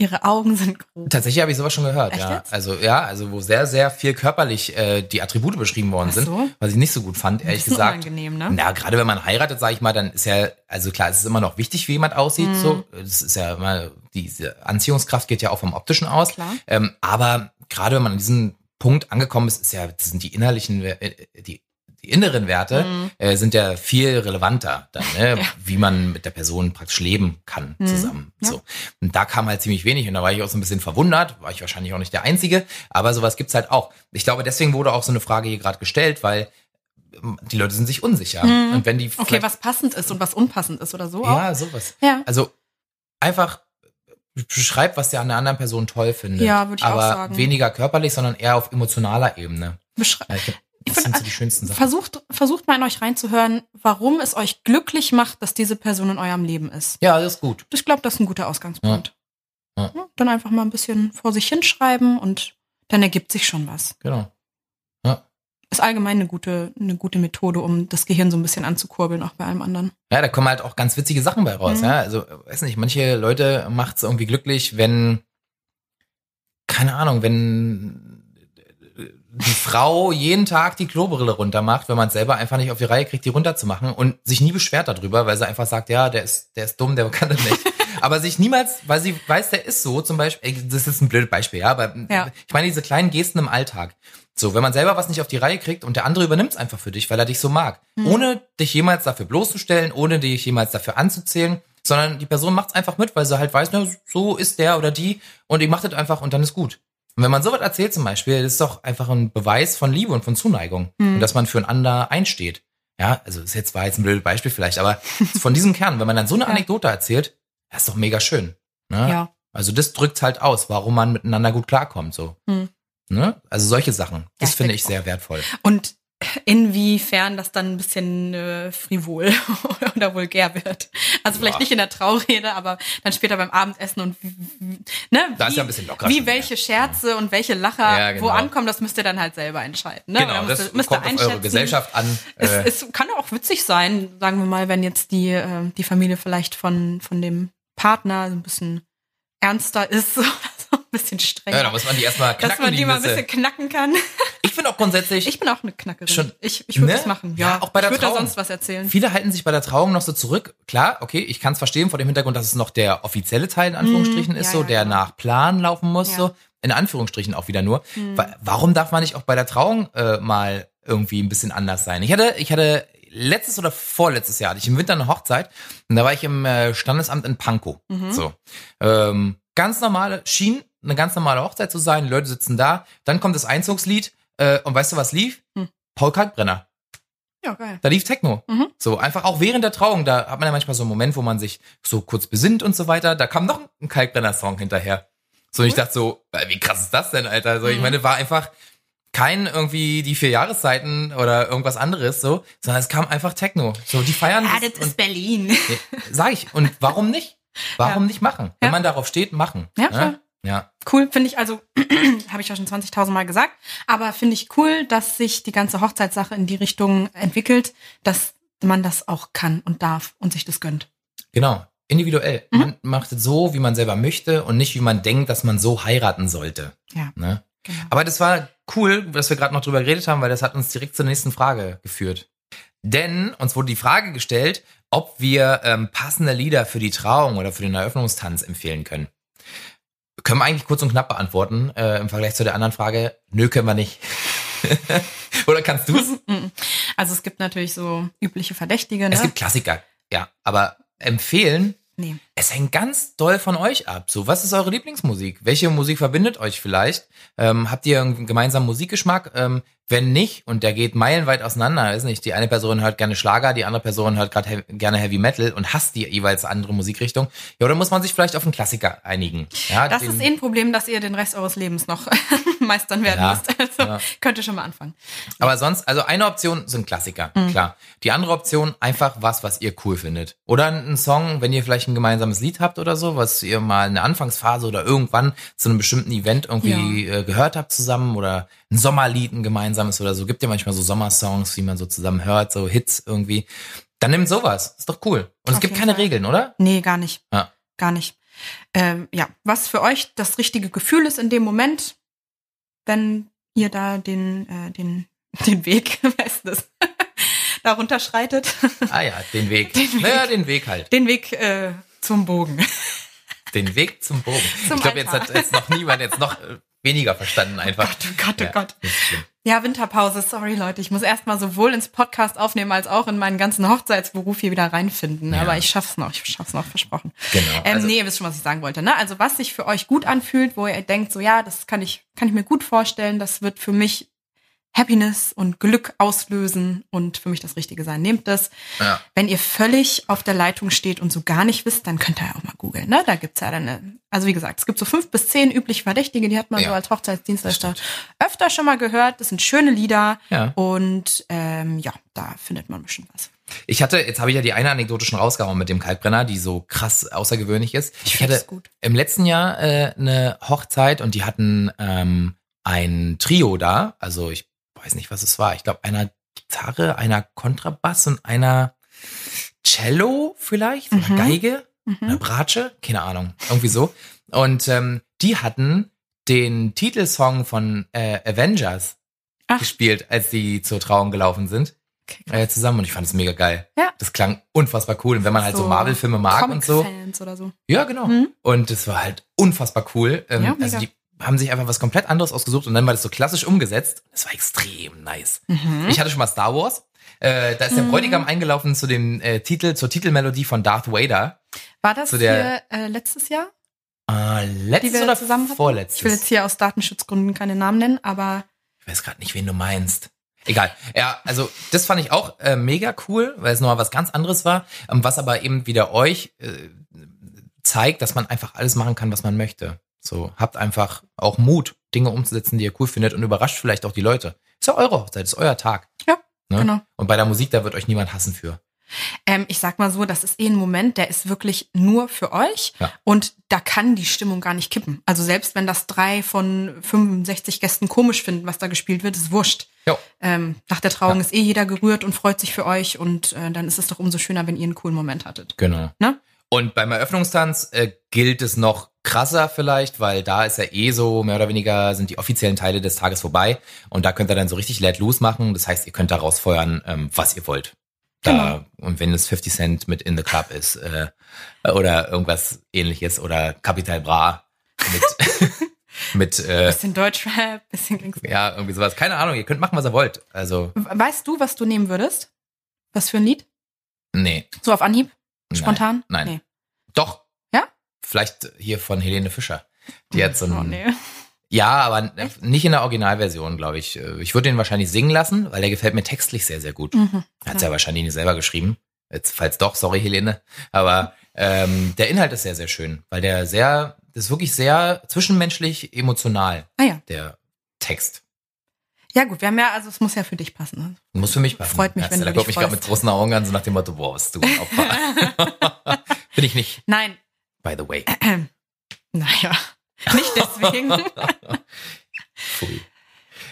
ihre Augen sind groß. Tatsächlich habe ich sowas schon gehört, Echt ja. Jetzt? Also ja, also wo sehr, sehr viel körperlich äh, die Attribute beschrieben worden so. sind, was ich nicht so gut fand, ehrlich gesagt. Unangenehm, ne? Na, gerade wenn man heiratet, sage ich mal, dann ist ja, also klar, es ist immer noch wichtig, wie jemand aussieht. Mhm. So, das ist ja immer, diese Anziehungskraft geht ja auch vom optischen aus. Klar. Ähm, aber gerade wenn man an diesem Punkt angekommen ist, ist ja, das sind die innerlichen, äh, die die inneren Werte mhm. äh, sind ja viel relevanter dann, ne? <laughs> ja. wie man mit der Person praktisch leben kann mhm. zusammen. Ja. So. Und da kam halt ziemlich wenig und da war ich auch so ein bisschen verwundert, war ich wahrscheinlich auch nicht der Einzige, aber sowas gibt's halt auch. Ich glaube, deswegen wurde auch so eine Frage hier gerade gestellt, weil ähm, die Leute sind sich unsicher. Mhm. Und wenn die okay, was passend ist und was unpassend ist oder so. Ja, auch. sowas. Ja. Also einfach beschreib, was ihr an der anderen Person toll findet. Ja, würde ich aber auch sagen. weniger körperlich, sondern eher auf emotionaler Ebene. Beschreib. Das sind so die schönsten Sachen. Versucht, versucht mal in euch reinzuhören, warum es euch glücklich macht, dass diese Person in eurem Leben ist. Ja, das ist gut. Ich glaube, das ist ein guter Ausgangspunkt. Ja. Ja. Dann einfach mal ein bisschen vor sich hinschreiben und dann ergibt sich schon was. Genau. Ja. Ist allgemein eine gute, eine gute Methode, um das Gehirn so ein bisschen anzukurbeln, auch bei allem anderen. Ja, da kommen halt auch ganz witzige Sachen bei raus. Mhm. Ja, also, weiß nicht, manche Leute macht es irgendwie glücklich, wenn, keine Ahnung, wenn die Frau jeden Tag die Klobrille runtermacht, wenn man es selber einfach nicht auf die Reihe kriegt, die runterzumachen und sich nie beschwert darüber, weil sie einfach sagt, ja, der ist, der ist dumm, der kann das nicht. <laughs> aber sich niemals, weil sie weiß, der ist so, zum Beispiel, ey, das ist ein blödes Beispiel, ja, aber Ja. ich meine diese kleinen Gesten im Alltag. So, wenn man selber was nicht auf die Reihe kriegt und der andere übernimmt es einfach für dich, weil er dich so mag. Ohne dich jemals dafür bloßzustellen, ohne dich jemals dafür anzuzählen, sondern die Person macht es einfach mit, weil sie halt weiß, na, so ist der oder die und ich macht das einfach und dann ist gut. Und wenn man sowas erzählt zum Beispiel, das ist doch einfach ein Beweis von Liebe und von Zuneigung und dass man füreinander einsteht. Ja, also ist jetzt war jetzt ein blödes Beispiel vielleicht, aber <laughs> von diesem Kern, wenn man dann so eine. Anekdote erzählt, das ist doch mega schön. Ne? Ja. Also das drückt halt aus, warum man miteinander gut klarkommt. So. Hm. Ne? Also solche Sachen. Das Ja, finde ich ich sehr wertvoll. Und inwiefern das dann ein bisschen äh, frivol <laughs> oder vulgär wird. Also vielleicht Ja. nicht in der Traurede, aber dann später beim Abendessen und ne, Da wie, ist ja ein bisschen lockerer wie welche Scherze und welche Lacher Ja, genau. wo ankommen, das müsst ihr dann halt selber entscheiden. Ne? Genau, müsst, das ihr- müsst kommt auf eure. Gesellschaft an. Es, Äh, es kann auch witzig sein, sagen wir mal, wenn jetzt die, äh, die Familie vielleicht von, von dem Partner ein bisschen ernster ist <laughs> oder bisschen strenger. ja, da muss man die erstmal knacken, dass man die mal ein bisschen knacken kann. Ich finde auch grundsätzlich, Ich bin auch eine Knackerin. Schon- ich ich würde Ne? das machen. Ja, Ja, auch bei der ich würde da Trauung. sonst was erzählen. viele halten sich bei der Trauung noch so zurück. Klar, okay, ich kann es verstehen vor dem Hintergrund, dass es noch der offizielle Teil in Anführungsstrichen Mhm, ist, ja, so der genau. nach Plan laufen muss, so in Anführungsstrichen auch wieder nur. Mhm. Wa- Warum darf man nicht auch bei der Trauung äh, mal irgendwie ein bisschen anders sein? Ich hatte, ich hatte letztes oder vorletztes Jahr hatte ich im Winter eine Hochzeit und da war ich im äh, Standesamt in Pankow. Mhm. So, ähm, ganz normale schien eine ganz normale Hochzeit zu sein. Leute sitzen da, dann kommt das Einzugslied äh, und weißt du was lief? Hm. Paul Kalkbrenner. Ja, geil. Da lief Techno. Mhm. So, einfach auch während der Trauung, da hat man ja manchmal so einen Moment, wo man sich so kurz besinnt und so weiter. Da kam noch ein Kalkbrenner-Song hinterher. So, und ich dachte so, wie krass ist das denn, Alter? So, ich Mhm. meine, war einfach kein irgendwie die vier Jahreszeiten oder irgendwas anderes, so, sondern es kam einfach Techno. So, die feiern. Ja, das das ist Berlin. Sag ich. Und warum nicht? <laughs> Warum Ja. nicht machen? Wenn Ja. man darauf steht, machen. Ja, Ne? Ja. Cool, finde ich, also, <clears throat> habe ich ja schon 20.000 Mal gesagt, aber finde ich cool, dass sich die ganze Hochzeitssache in die Richtung entwickelt, dass man das auch kann und darf und sich das gönnt. Genau. Individuell. Mhm. Man macht es so, wie man selber möchte und nicht, wie man denkt, dass man so heiraten sollte. Ja, Ne? genau. Aber das war cool, dass wir gerade noch drüber geredet haben, weil das hat uns direkt zur nächsten Frage geführt. Denn uns wurde die Frage gestellt, ob wir ähm, passende Lieder für die Trauung oder für den Eröffnungstanz empfehlen können. Können wir eigentlich kurz und knapp beantworten, äh, im Vergleich zu der anderen Frage. Nö, können wir nicht. <laughs> oder kannst du es? <laughs> Also es gibt natürlich so übliche Verdächtige, ne? Es gibt Klassiker, ja. Aber empfehlen, nee. Es hängt ganz doll von euch ab. So, was ist eure Lieblingsmusik? Welche Musik verbindet euch vielleicht? Ähm, habt ihr einen gemeinsamen Musikgeschmack? Ähm, wenn nicht, und der geht meilenweit auseinander, ist nicht, die eine Person hört gerne Schlager, die andere Person hört gerade he gerne Heavy Metal und hasst die jeweils andere Musikrichtung. Ja, oder muss man sich vielleicht auf einen Klassiker einigen? Ja, Das ist eh ein Problem, dass ihr den Rest eures Lebens noch <laughs> meistern werden Ja, müsst. Also ja. könnt ihr schon mal anfangen. Aber sonst, also eine Option sind Klassiker, Mhm. klar. Die andere Option einfach was, was ihr cool findet. Oder ein Song, wenn ihr vielleicht ein gemeinsames Lied habt oder so, was ihr mal in der Anfangsphase oder irgendwann zu einem bestimmten Event irgendwie äh, gehört habt zusammen oder ein Sommerlied, ein gemeinsames oder so. Gibt ja manchmal so Sommersongs, die man so zusammen hört, so Hits irgendwie. Dann nimmt sowas. Ist doch cool. Und es Auf gibt jeden keine Fall. Regeln, oder? Nee, gar nicht. Ja. Gar nicht. Ähm, ja, was für euch das richtige Gefühl ist in dem Moment, wenn ihr da den, äh, den, <laughs> den Weg, <laughs> wer ist das, <laughs> darunter schreitet, Ah ja, den Weg. Den Weg. Naja, den Weg halt. den Weg äh, zum Bogen. Den Weg zum Bogen. <laughs> Zum ich glaube, jetzt hat jetzt noch niemand jetzt noch äh, weniger verstanden einfach. Gott, oh Gott, oh Ja, Gott. nicht schlimm. Ja, Winterpause, sorry Leute. Ich muss erstmal sowohl ins Podcast aufnehmen als auch in meinen ganzen Hochzeitsberuf hier wieder reinfinden. Ja. Aber ich schaff's noch, ich schaff's noch, versprochen. Genau. Ähm, Also- nee, ihr wisst schon, was ich sagen wollte. Ne? Also was sich für euch gut anfühlt, wo ihr denkt, so ja, das kann ich, kann ich mir gut vorstellen, das wird für mich Happiness und Glück auslösen und für mich das Richtige sein. Nehmt das. Ja. Wenn ihr völlig auf der Leitung steht und so gar nicht wisst, dann könnt ihr ja auch mal googeln. Ne? Da gibt's ja dann, eine, also wie gesagt, es gibt so fünf bis zehn übliche Verdächtige, die hat man Ja. so als Hochzeitsdienstleister öfter schon mal gehört. Das sind schöne Lieder Ja. und ähm, ja, da findet man bestimmt was. Ich hatte, jetzt habe ich ja die eine Anekdote schon rausgehauen mit dem Kalkbrenner, die so krass außergewöhnlich ist. Ich, find hatte gut. im letzten Jahr äh, eine Hochzeit und die hatten ähm, ein Trio da. Also ich weiß nicht, was es war. Ich glaube, einer Gitarre, einer Kontrabass und einer Cello vielleicht, Mhm. Geige, eine Mhm. Bratsche, keine Ahnung, irgendwie so. Und ähm, die hatten den Titelsong von äh, Avengers Ach. gespielt, als die zur Trauung gelaufen sind. Okay, äh, zusammen und ich fand es mega geil. Ja. Das klang unfassbar cool. Und wenn man halt so, Marvel-Filme mag und so. Comic-Fans oder so. Ja, genau. Mhm. Und es war halt unfassbar cool. Ähm, Ja, also die haben sich einfach was komplett anderes ausgesucht und dann war das so klassisch umgesetzt. Das war extrem nice. Mhm. Ich hatte schon mal Star Wars. Äh, da ist der Bräutigam eingelaufen zu dem äh, Titel, zur Titelmelodie von Darth Vader. War das der- hier äh, letztes Jahr, Äh, die letztes wir oder zusammen hatten? vorletztes? Ich will jetzt hier aus Datenschutzgründen keine Namen nennen, aber Ich weiß gerade nicht, wen du meinst. Egal. Ja, also das fand ich auch äh, mega cool, weil es nochmal was ganz anderes war, ähm, was aber eben wieder euch äh, zeigt, dass man einfach alles machen kann, was man möchte. So, habt einfach auch Mut, Dinge umzusetzen, die ihr cool findet und überrascht vielleicht auch die Leute. Ist ja eure Hochzeit, ist euer Tag. Ja, ne? genau. Und bei der Musik, da wird euch niemand hassen für. ähm, ich sag mal so, das ist eh ein Moment, der ist wirklich nur für euch Ja. und da kann die Stimmung gar nicht kippen. Also selbst wenn das drei von 65 Gästen komisch finden, was da gespielt wird, ist wurscht. Ähm, nach der Trauung Ja. ist eh jeder gerührt und freut sich für euch und äh, dann ist es doch umso schöner, wenn ihr einen coolen Moment hattet. Genau. Ne? Und beim Eröffnungstanz äh, gilt es noch krasser vielleicht, weil da ist ja eh so, mehr oder weniger sind die offiziellen Teile des Tages vorbei und da könnt ihr dann so richtig let loose machen. Das heißt, ihr könnt da rausfeuern, ähm, was ihr wollt. Da, Und wenn es 50 Cent mit In the Club ist äh, oder irgendwas ähnliches oder Capital Bra mit, <laughs> mit äh, Bisschen Deutschrap, bisschen Gangster. ja, irgendwie sowas. Keine Ahnung, ihr könnt machen, was ihr wollt. Also, Weißt du, was du nehmen würdest? Was für ein Lied? nee. So auf Anhieb? Nein, Spontan? Nein. Nee. Doch. Vielleicht hier von Helene Fischer. Die hat so ein, Oh, nee. Ja, aber nicht in der Originalversion, glaube ich. Ich würde den wahrscheinlich singen lassen, weil der gefällt mir textlich sehr, sehr gut. Mhm. Hat es ja wahrscheinlich nicht selber geschrieben. Jetzt, falls doch, sorry, Helene. Aber ähm, der Inhalt ist sehr, sehr schön, weil der sehr, das ist wirklich sehr zwischenmenschlich emotional, Ah ja. der Text. Ja gut, wir haben ja, also es muss ja für dich passen. Ne? Muss für mich passen. Freut mich, ja, wenn Da du guckt dich mich gerade mit großen Augen an, so nach dem Motto, boah, bist du ein Opfer. <laughs> <laughs> Bin ich nicht, Nein, by the way. <clears throat> naja, nicht deswegen. <laughs> Pfui.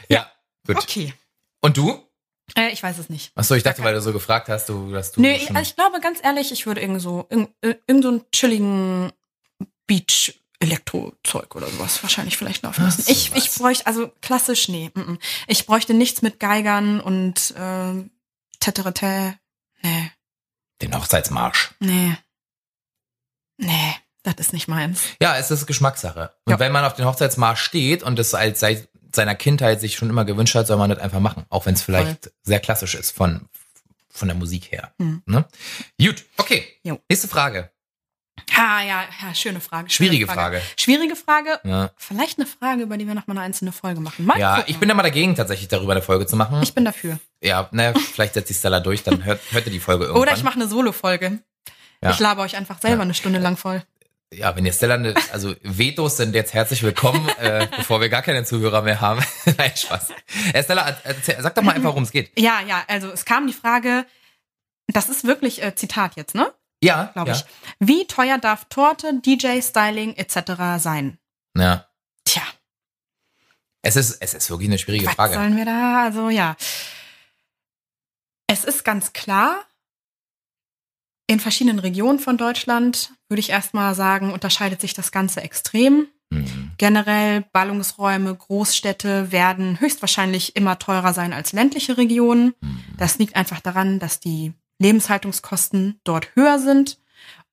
Ja, gut. okay. Und du? Äh, ich weiß es nicht. Achso, ich dachte, weil du so gefragt hast, du, dass du Nö, ich, also ich glaube ganz ehrlich, ich würde irgend so, irgend, irgend so einen chilligen Beach-Elektro-Zeug oder sowas wahrscheinlich vielleicht laufen lassen. So, ich, ich bräuchte, also klassisch, nee. mm, mm. Ich bräuchte nichts mit Geigern und äh, Teterete. Nee, den Hochzeitsmarsch. nee. Nee, das ist nicht meins. Ja, es ist Geschmackssache. Und Ja. wenn man auf den Hochzeitsmarsch steht und das als seit seiner Kindheit sich schon immer gewünscht hat, soll man das einfach machen. Auch wenn es vielleicht sehr klassisch ist von, von der Musik her. Hm. Ne? Gut, okay. Jo. Nächste Frage. Ah, ja, ja, schöne Frage. schöne Schwierige Frage. Schwierige Frage. Ja, Vielleicht eine Frage, über die wir noch mal eine einzelne Folge machen. Mal ja gucken. ich bin da mal dagegen, tatsächlich darüber eine Folge zu machen. ich bin dafür. ja, naja, vielleicht setzt sich Stella durch, dann hört, hört ihr die Folge irgendwann. Oder ich mache eine Solo-Folge. Ja. Ich laber euch einfach selber Ja. eine Stunde lang voll. Ja, wenn ihr Stella, eine, also Vetos sind jetzt herzlich willkommen, <laughs> äh, bevor wir gar keine Zuhörer mehr haben. <laughs> Nein, Spaß. Äh, Stella, erzähl, sag doch mal einfach, worum es geht. Ja, ja, also es kam die Frage, das ist wirklich äh, Zitat jetzt, ne? Ja, Glaube ja. ich. Wie teuer darf Torte, DJ, Styling etc. sein? Ja. Tja, Es ist, es ist wirklich eine schwierige was Frage. sollen wir da? Also ja. Es ist ganz klar, in verschiedenen Regionen von Deutschland, würde ich erstmal sagen, unterscheidet sich das Ganze extrem. Mhm. Generell Ballungsräume, Großstädte werden höchstwahrscheinlich immer teurer sein als ländliche Regionen. Mhm. Das liegt einfach daran, dass die Lebenshaltungskosten dort höher sind.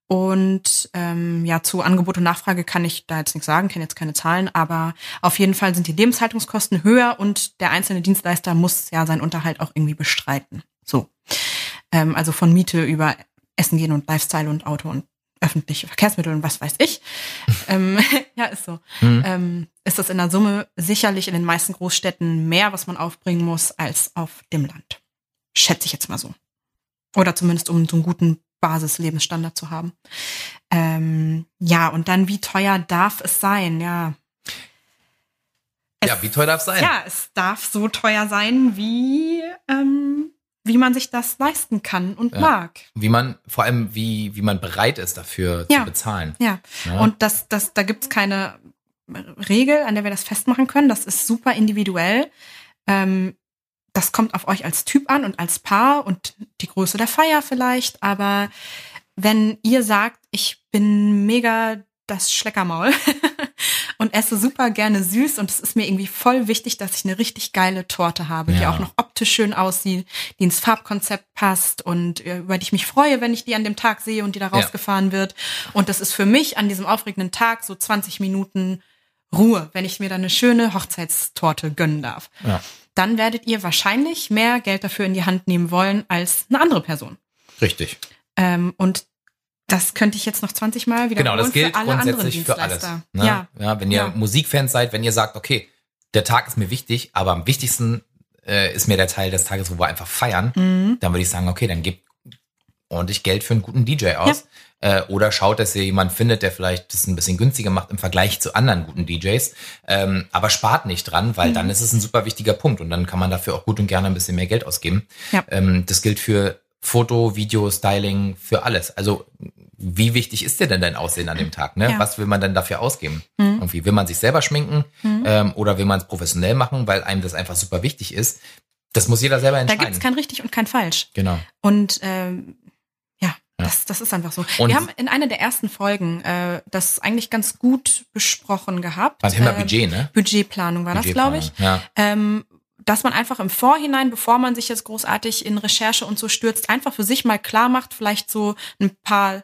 Und ähm, ja, zu Angebot und Nachfrage kann ich da jetzt nichts sagen, kenne jetzt keine Zahlen, aber auf jeden Fall sind die Lebenshaltungskosten höher und der einzelne Dienstleister muss ja seinen Unterhalt auch irgendwie bestreiten. So. Ähm, also von Miete über Essen gehen und Lifestyle und Auto und öffentliche Verkehrsmittel und was weiß ich. <laughs> ähm, <laughs> ja, ist so. Mhm. Ähm, ist das in der Summe sicherlich in den meisten Großstädten mehr, was man aufbringen muss, als auf dem Land. Schätze ich jetzt mal so. Oder zumindest um so einen guten Basislebensstandard zu haben. Ähm, ja, und dann, wie teuer darf es sein? Ja. Es- Ja, wie teuer darf es sein? Ja, es darf so teuer sein, wie, ähm, wie man sich das leisten kann und Ja. mag. Wie man, vor allem, wie, wie man bereit ist, dafür Ja. zu bezahlen. Ja. Ja. Und das, das, da gibt's keine Regel, an der wir das festmachen können. Das ist super individuell. Ähm, das kommt auf euch als Typ an und als Paar und die Größe der Feier vielleicht. Aber wenn ihr sagt, ich bin mega das Schleckermaul <laughs> und esse super gerne süß und es ist mir irgendwie voll wichtig, dass ich eine richtig geile Torte habe, die Ja. auch noch optisch schön aussieht, die ins Farbkonzept passt und äh, über die ich mich freue, wenn ich die an dem Tag sehe und die da rausgefahren wird. Und das ist für mich an diesem aufregenden Tag so 20 Minuten Ruhe, wenn ich mir dann eine schöne Hochzeitstorte gönnen darf. Ja. Dann werdet ihr wahrscheinlich mehr Geld dafür in die Hand nehmen wollen als eine andere Person. Richtig. Ähm, und das könnte ich jetzt noch 20 Mal wiederholen Genau, das gilt für grundsätzlich für alles. Ne? Ja, ja, wenn ihr Ja. Musikfans seid, wenn ihr sagt, okay, der Tag ist mir wichtig, aber am wichtigsten äh, ist mir der Teil des Tages, wo wir einfach feiern, Mhm. dann würde ich sagen, okay, dann gebt ordentlich Geld für einen guten DJ aus. Äh, oder schaut, dass ihr jemanden findet, der vielleicht das ein bisschen günstiger macht im Vergleich zu anderen guten DJs. Ähm, aber spart nicht dran, Mhm. weil dann ist es ein super wichtiger Punkt und dann kann man dafür auch gut und gerne ein bisschen mehr Geld ausgeben. Ja. Ähm, das gilt für Foto, Video, Styling, für alles. Also wie wichtig ist dir denn dein Aussehen an dem Tag? Ne? Ja. Was will man denn dafür ausgeben? Irgendwie will man sich selber schminken ähm, oder will man es professionell machen, weil einem das einfach super wichtig ist? Das muss jeder selber Da entscheiden. gibt's kein richtig und kein falsch. genau. Und ähm, ja, Ja. Das, das ist einfach so. Und- Wir haben in einer der ersten Folgen äh, das eigentlich ganz gut besprochen gehabt. Beim Thema Äh, Budget, ne? Budgetplanung war das, glaube ich. Ja. ähm, dass man einfach im Vorhinein, bevor man sich jetzt großartig in Recherche und so stürzt, einfach für sich mal klar macht, vielleicht so ein paar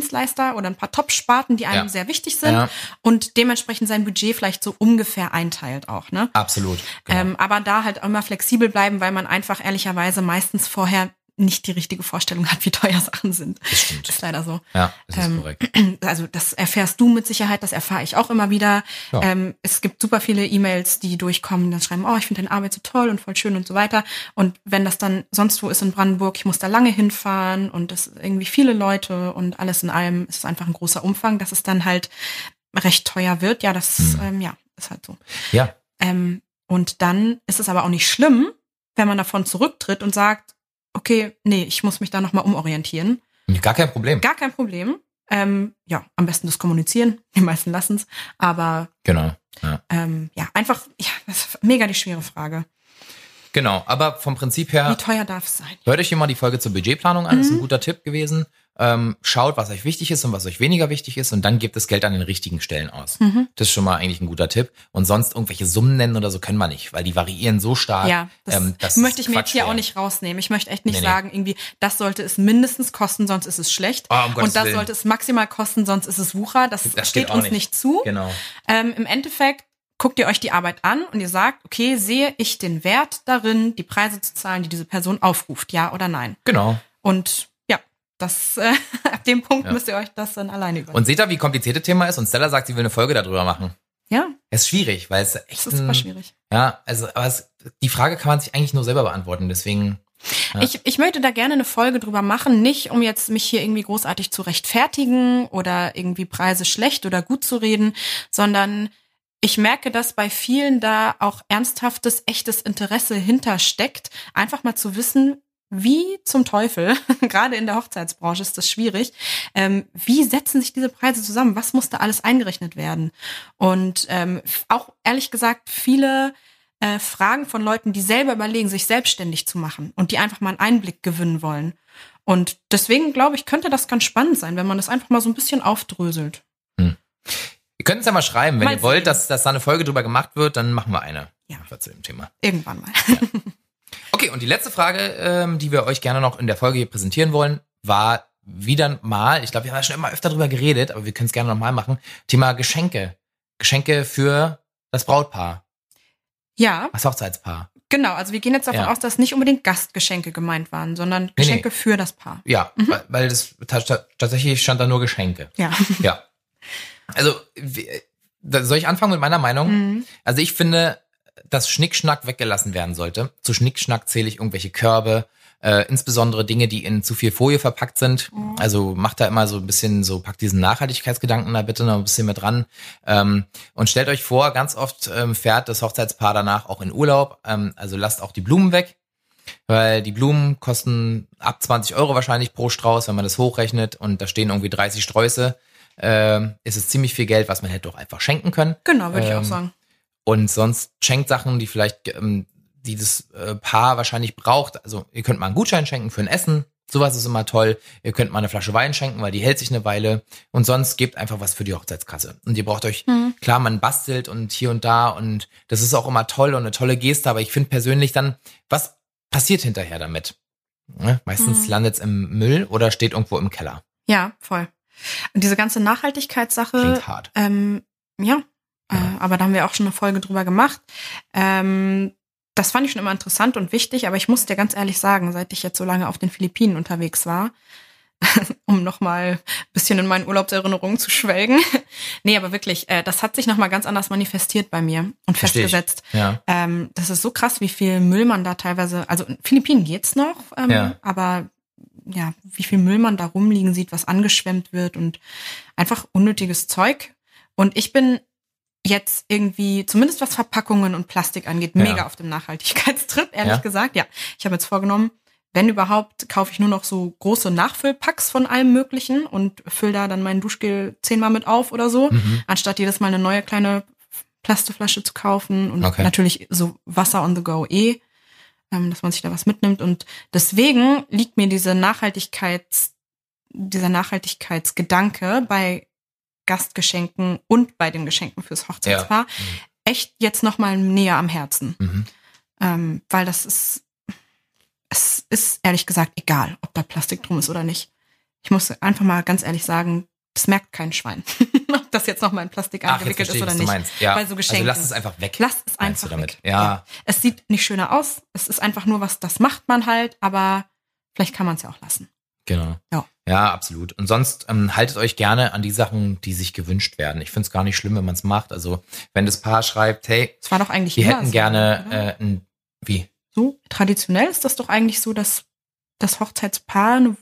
Top-Dienstleister oder ein paar Top-Sparten, die einem Ja. sehr wichtig sind Ja. und dementsprechend sein Budget vielleicht so ungefähr einteilt auch, ne? Absolut. Genau. Ähm, aber da halt immer flexibel bleiben, weil man einfach ehrlicherweise meistens vorher nicht die richtige Vorstellung hat, wie teuer Sachen sind. das stimmt. ist leider so. Ja, das ist ähm, korrekt. <clears throat> Also das erfährst du mit Sicherheit, das erfahre ich auch immer wieder. Ja. Ähm, es gibt super viele E-Mails, die durchkommen, dann schreiben, oh, ich finde deine Arbeit so toll und voll schön und so weiter. Und wenn das dann sonst wo ist in Brandenburg, ich muss da lange hinfahren und das irgendwie viele Leute und alles in allem ist es einfach ein großer Umfang, dass es dann halt recht teuer wird. Ja, das Mhm. ähm, ja, ist halt so. Ja, Ähm, und dann ist es aber auch nicht schlimm, wenn man davon zurücktritt und sagt, okay, nee, ich muss mich da nochmal umorientieren. gar kein Problem. Gar kein Problem. Ähm, ja, am besten das kommunizieren. Die meisten lassen es. Aber Genau. Ja. ähm, ja, einfach, ja, das ist mega die schwere Frage. Genau, aber vom Prinzip Wie her, teuer darf es sein? hört euch hier mal die Folge zur Budgetplanung an, ist Mhm. ein guter Tipp gewesen. Ähm, schaut, was euch wichtig ist und was euch weniger wichtig ist und dann gebt das Geld an den richtigen Stellen aus. Mhm. Das ist schon mal eigentlich ein guter Tipp. Und sonst irgendwelche Summen nennen oder so können wir nicht, weil die variieren so stark. Ja, das, ähm, das möchte ich mir jetzt hier wäre. auch nicht rausnehmen. Ich möchte echt nicht Nee, nee. sagen, irgendwie, das sollte es mindestens kosten, sonst ist es schlecht. Oh, um und das Willen. sollte es maximal kosten, sonst ist es Wucher. Das, Das steht uns nicht. nicht, zu. Genau. Ähm, Im Endeffekt guckt ihr euch die Arbeit an und ihr sagt, okay, sehe ich den Wert darin, die Preise zu zahlen, die diese Person aufruft, ja oder nein? Genau. Und das äh, <laughs> ab dem Punkt Ja. müsst ihr euch das dann alleine überlegen. Und seht ihr, wie kompliziert das Thema ist? Und Stella sagt, sie will eine Folge darüber machen. ja, Es ist schwierig, weil es echt das ist super schwierig. Ja, also aber es, die Frage kann man sich eigentlich nur selber beantworten. Deswegen, Ja. Ich, ich möchte da gerne eine Folge drüber machen, nicht um jetzt mich hier irgendwie großartig zu rechtfertigen oder irgendwie Preise schlecht oder gut zu reden, sondern ich merke, dass bei vielen da auch ernsthaftes, echtes Interesse hintersteckt, einfach mal zu wissen, wie zum Teufel, <laughs> gerade in der Hochzeitsbranche ist das schwierig, ähm, wie setzen sich diese Preise zusammen? Was muss da alles eingerechnet werden? Und ähm, auch ehrlich gesagt, viele äh, Fragen von Leuten, die selber überlegen, sich selbstständig zu machen und die einfach mal einen Einblick gewinnen wollen. Und deswegen glaube ich, könnte das ganz spannend sein, wenn man das einfach mal so ein bisschen aufdröselt. ihr könnt es ja mal schreiben, wenn Mal ihr wollt, dass, dass da eine Folge drüber gemacht wird, dann machen wir eine. Ja. Einfach zu dem Thema. Irgendwann mal. <laughs> Okay, und die letzte Frage, ähm, die wir euch gerne noch in der Folge hier präsentieren wollen, war wieder mal, ich glaube, wir haben ja schon immer öfter drüber geredet, aber wir können es gerne nochmal machen, Thema Geschenke. Geschenke für das Brautpaar, Ja, das Hochzeitspaar. genau. Also wir gehen jetzt davon Ja. aus, dass nicht unbedingt Gastgeschenke gemeint waren, sondern Geschenke für das Paar. Ja, Mhm. weil, weil das ta- ta- tatsächlich stand da nur Geschenke. Ja. Ja. Also, soll ich anfangen mit meiner Meinung? Mhm. Also ich finde, dass Schnickschnack weggelassen werden sollte. Zu Schnickschnack zähle ich irgendwelche Körbe, äh, insbesondere Dinge, die in zu viel Folie verpackt sind. Mhm. Also macht da immer so ein bisschen so, packt diesen Nachhaltigkeitsgedanken da bitte noch ein bisschen mit dran. Ähm, und stellt euch vor, ganz oft ähm, fährt das Hochzeitspaar danach auch in Urlaub. Ähm, also lasst auch die Blumen weg. Weil die Blumen kosten ab 20 Euro wahrscheinlich pro Strauß, wenn man das hochrechnet und da stehen irgendwie 30 Sträuße, ähm, ist es ziemlich viel Geld, was man hätte doch einfach schenken können. Genau, würde ich auch Ähm, sagen. Und sonst schenkt Sachen, die vielleicht, ähm, die das äh, Paar wahrscheinlich braucht. Also ihr könnt mal einen Gutschein schenken für ein Essen Sowas ist immer toll. Ihr könnt mal eine Flasche Wein schenken, weil die hält sich eine Weile. Und sonst gebt einfach was für die Hochzeitskasse. Und ihr braucht euch, Mhm. klar, man bastelt und hier und da und das ist auch immer toll und eine tolle Geste, aber ich finde persönlich dann, was passiert hinterher damit? Ne? Meistens Mhm. landet's im Müll oder steht irgendwo im Keller. Ja, voll. Und diese ganze Nachhaltigkeitssache, Klingt hart. ähm, ja, Ja. Äh, aber da haben wir auch schon eine Folge drüber gemacht. Ähm, das fand ich schon immer interessant und wichtig, aber ich muss dir ganz ehrlich sagen, seit ich jetzt so lange auf den Philippinen unterwegs war, <laughs> um nochmal ein bisschen in meinen Urlaubserinnerungen zu schwelgen. <laughs> nee, aber wirklich, äh, das hat sich nochmal ganz anders manifestiert bei mir und Versteh ich. festgesetzt. Ja. Ähm, das ist so krass, wie viel Müll man da teilweise, also in Philippinen geht's noch, ähm, Ja. aber ja, wie viel Müll man da rumliegen sieht, was angeschwemmt wird und einfach unnötiges Zeug. Und ich bin jetzt irgendwie, zumindest was Verpackungen und Plastik angeht, Ja. mega auf dem Nachhaltigkeitstrip, ehrlich Ja? gesagt. Ja, ich habe jetzt vorgenommen, wenn überhaupt, kaufe ich nur noch so große Nachfüllpacks von allem Möglichen und fülle da dann mein Duschgel zehnmal mit auf oder so, Mhm. anstatt jedes Mal eine neue kleine Plastikflasche zu kaufen und Okay. natürlich so Wasser on the go eh, ähm, dass man sich da was mitnimmt. Und deswegen liegt mir diese Nachhaltigkeits, dieser Nachhaltigkeitsgedanke bei Gastgeschenken und bei den Geschenken fürs Hochzeitspaar echt jetzt noch mal näher am Herzen, Mhm. ähm, weil das ist, es ist ehrlich gesagt egal, ob da Plastik drum ist oder nicht. Ich muss einfach mal ganz ehrlich sagen, das merkt kein Schwein, <laughs> ob das jetzt noch mal in Plastik Ach, eingewickelt ist oder nicht. Ja. Bei so also Geschenken. lasst es einfach weg. Lass es einfach damit? weg. Ja. Es sieht nicht schöner aus. Es ist einfach nur was, das macht man halt, aber vielleicht kann man es ja auch lassen. Genau. Ja. Ja, absolut. Und sonst ähm, haltet euch gerne an die Sachen, die sich gewünscht werden. Ich finde es gar nicht schlimm, wenn man es macht. Also wenn das Paar schreibt, hey, Es war doch eigentlich wir hätten so, gerne oder? äh, ein wie? so traditionell ist das doch eigentlich so, dass das Hochzeitspaar eine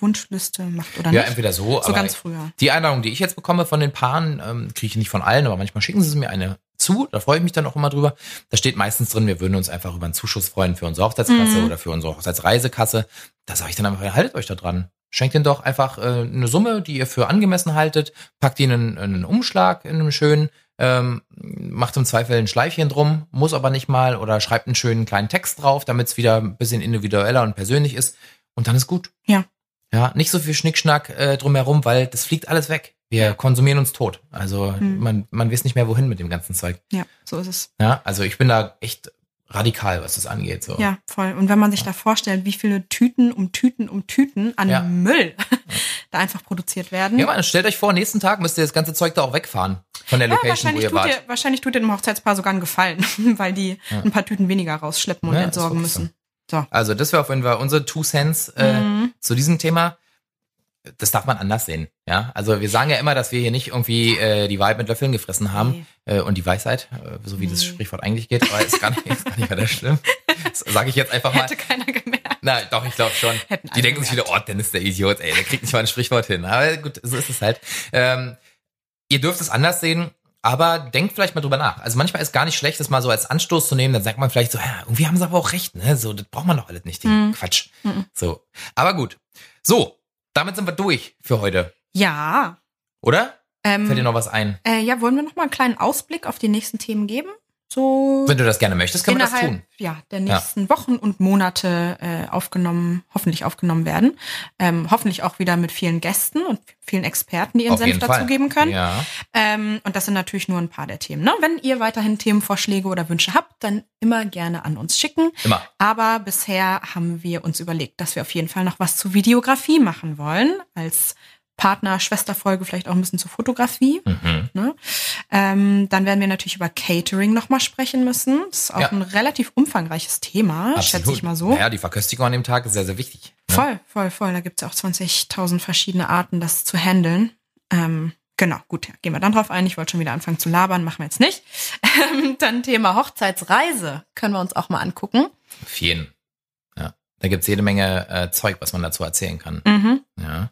Wunschliste macht oder Ja, nicht? entweder so, so aber ganz früher. die Einladung, die ich jetzt bekomme von den Paaren, ähm, kriege ich nicht von allen, aber manchmal schicken sie mir eine zu. Da freue ich mich dann auch immer drüber. Da steht meistens drin, wir würden uns einfach über einen Zuschuss freuen für unsere Hochzeitskasse Mhm. oder für unsere Hochzeitsreisekasse. Da sage ich dann einfach, ja, haltet euch da dran. Schenkt ihnen doch einfach äh, eine Summe, die ihr für angemessen haltet, packt ihnen einen, einen Umschlag in einem schönen, ähm, macht im Zweifel ein Schleifchen drum, muss aber nicht mal, oder schreibt einen schönen kleinen Text drauf, damit es wieder ein bisschen individueller und persönlich ist. Und dann ist gut. Ja. Ja, nicht so viel Schnickschnack äh, drumherum, weil das fliegt alles weg. Wir konsumieren uns tot. Also Mhm. man, man weiß nicht mehr, wohin mit dem ganzen Zeug. Ja, so ist es. Ja, also ich bin da echt radikal, was das angeht. So. Ja, voll. Und wenn man sich da vorstellt, wie viele Tüten um Tüten um Tüten an Ja. Müll <laughs> da einfach produziert werden. Ja, man, stellt euch vor, nächsten Tag müsst ihr das ganze Zeug da auch wegfahren von der Ja, Location, wo wahrscheinlich ihr tut, wart. ihr, wahrscheinlich tut ihr dem Hochzeitspaar sogar einen Gefallen, <laughs> weil die Ja. ein paar Tüten weniger rausschleppen und Ja, entsorgen müssen. So. Also das wäre auf jeden Fall unsere Two Cents äh, Mhm. zu diesem Thema. Das darf man anders sehen. Ja, also wir sagen ja immer, dass wir hier nicht irgendwie äh, die Wahrheit mit Löffeln gefressen haben Nee. äh, und die Weisheit, äh, so wie das Nee. Sprichwort eigentlich geht, aber ist gar nicht, ist gar nicht weiter schlimm. Das sage ich jetzt einfach mal. Hätte keiner gemerkt. Na, doch, ich glaube schon. Hätten Die denken sich wieder, oh, Dennis der Idiot, ey, der kriegt nicht mal ein Sprichwort hin. Aber gut, so ist es halt. Ähm, ihr dürft es anders sehen, aber denkt vielleicht mal drüber nach. Also manchmal ist gar nicht schlecht, das mal so als Anstoß zu nehmen. Dann sagt man vielleicht so, ja, irgendwie haben sie aber auch recht, ne? So, das braucht man doch alles nicht, den Mhm. Quatsch. Mhm. So. Aber gut. So, damit sind wir durch für heute, Ja. oder? Ähm, Fällt dir noch was ein? äh, ja, wollen wir noch mal einen kleinen Ausblick auf die nächsten Themen geben? So Wenn du das gerne möchtest, können wir das tun. Ja, der nächsten Wochen und Monate äh, aufgenommen, hoffentlich aufgenommen werden. Ähm, hoffentlich auch wieder mit vielen Gästen und vielen Experten, die ihren Auf Senf jeden dazu Fall. geben können. Ja. Ähm, und das sind natürlich nur ein paar der Themen. Ne? Wenn ihr weiterhin Themenvorschläge oder Wünsche habt, dann immer gerne an uns schicken. Immer. Aber bisher haben wir uns überlegt, dass wir auf jeden Fall noch was zur Videografie machen wollen. Als Partner-Schwester-Folge vielleicht auch ein bisschen zur Fotografie. Mhm. Ne? Ähm, dann werden wir natürlich über Catering nochmal sprechen müssen. Das ist auch Ja. ein relativ umfangreiches Thema, schätze ich mal so. Ja, die Verköstigung an dem Tag ist sehr, sehr wichtig. Ne? Voll, voll, voll. Da gibt es ja auch 20.000 verschiedene Arten, das zu handeln. Ähm, genau, gut, ja, gehen wir dann drauf ein. Ich wollte schon wieder anfangen zu labern, machen wir jetzt nicht. <laughs> Ähm, dann Thema Hochzeitsreise können wir uns auch mal angucken. Jeden. Ja. Da gibt's jede Menge äh, Zeug, was man dazu erzählen kann. Mhm. Ja.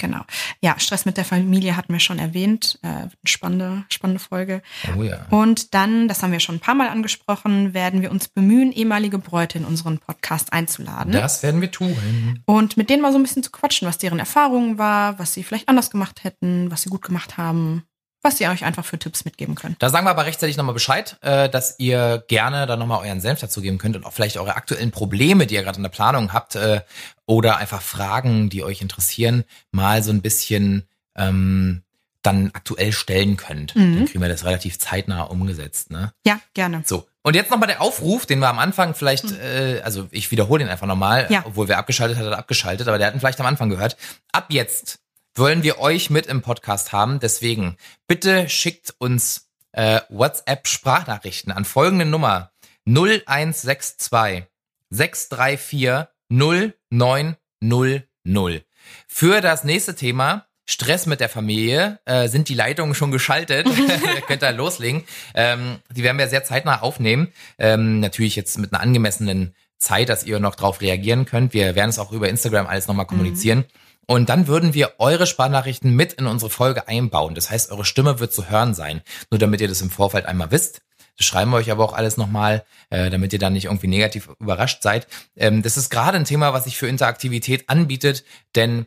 Genau. Ja, Stress mit der Familie hatten wir schon erwähnt. Äh, spannende, spannende Folge. Oh ja. Und dann, das haben wir schon ein paar Mal angesprochen, werden wir uns bemühen, ehemalige Bräute in unseren Podcast einzuladen. Das werden wir tun. Und mit denen mal so ein bisschen zu quatschen, was deren Erfahrungen war, was sie vielleicht anders gemacht hätten, was sie gut gemacht haben. Was ihr euch einfach für Tipps mitgeben könnt. Da sagen wir aber rechtzeitig nochmal Bescheid, äh, dass ihr gerne dann nochmal euren Senf dazugeben könnt und auch vielleicht eure aktuellen Probleme, die ihr gerade in der Planung habt, äh, oder einfach Fragen, die euch interessieren, mal so ein bisschen ähm, dann aktuell stellen könnt. Mhm. Dann kriegen wir das relativ zeitnah umgesetzt. Ne? Ja, gerne. So. Und jetzt nochmal der Aufruf, den wir am Anfang vielleicht, äh, also ich wiederhole den einfach nochmal, Ja. obwohl wer abgeschaltet hat, hat abgeschaltet, aber der hat ihn vielleicht am Anfang gehört. Ab jetzt wollen wir euch mit im Podcast haben. Deswegen bitte schickt uns äh, WhatsApp-Sprachnachrichten an folgende Nummer 0162 634 0900. Für das nächste Thema Stress mit der Familie äh, sind die Leitungen schon geschaltet. <laughs> <laughs> Ihr könnt da loslegen. Ähm, die werden wir sehr zeitnah aufnehmen. Ähm, natürlich jetzt mit einer angemessenen Zeit, dass ihr noch drauf reagieren könnt. Wir werden es auch über Instagram alles nochmal kommunizieren. Und dann würden wir eure Sprachnachrichten mit in unsere Folge einbauen. Das heißt, eure Stimme wird zu hören sein. Nur damit ihr das im Vorfeld einmal wisst. Das schreiben wir euch aber auch alles nochmal, äh, damit ihr dann nicht irgendwie negativ überrascht seid. Ähm, das ist gerade ein Thema, was sich für Interaktivität anbietet, denn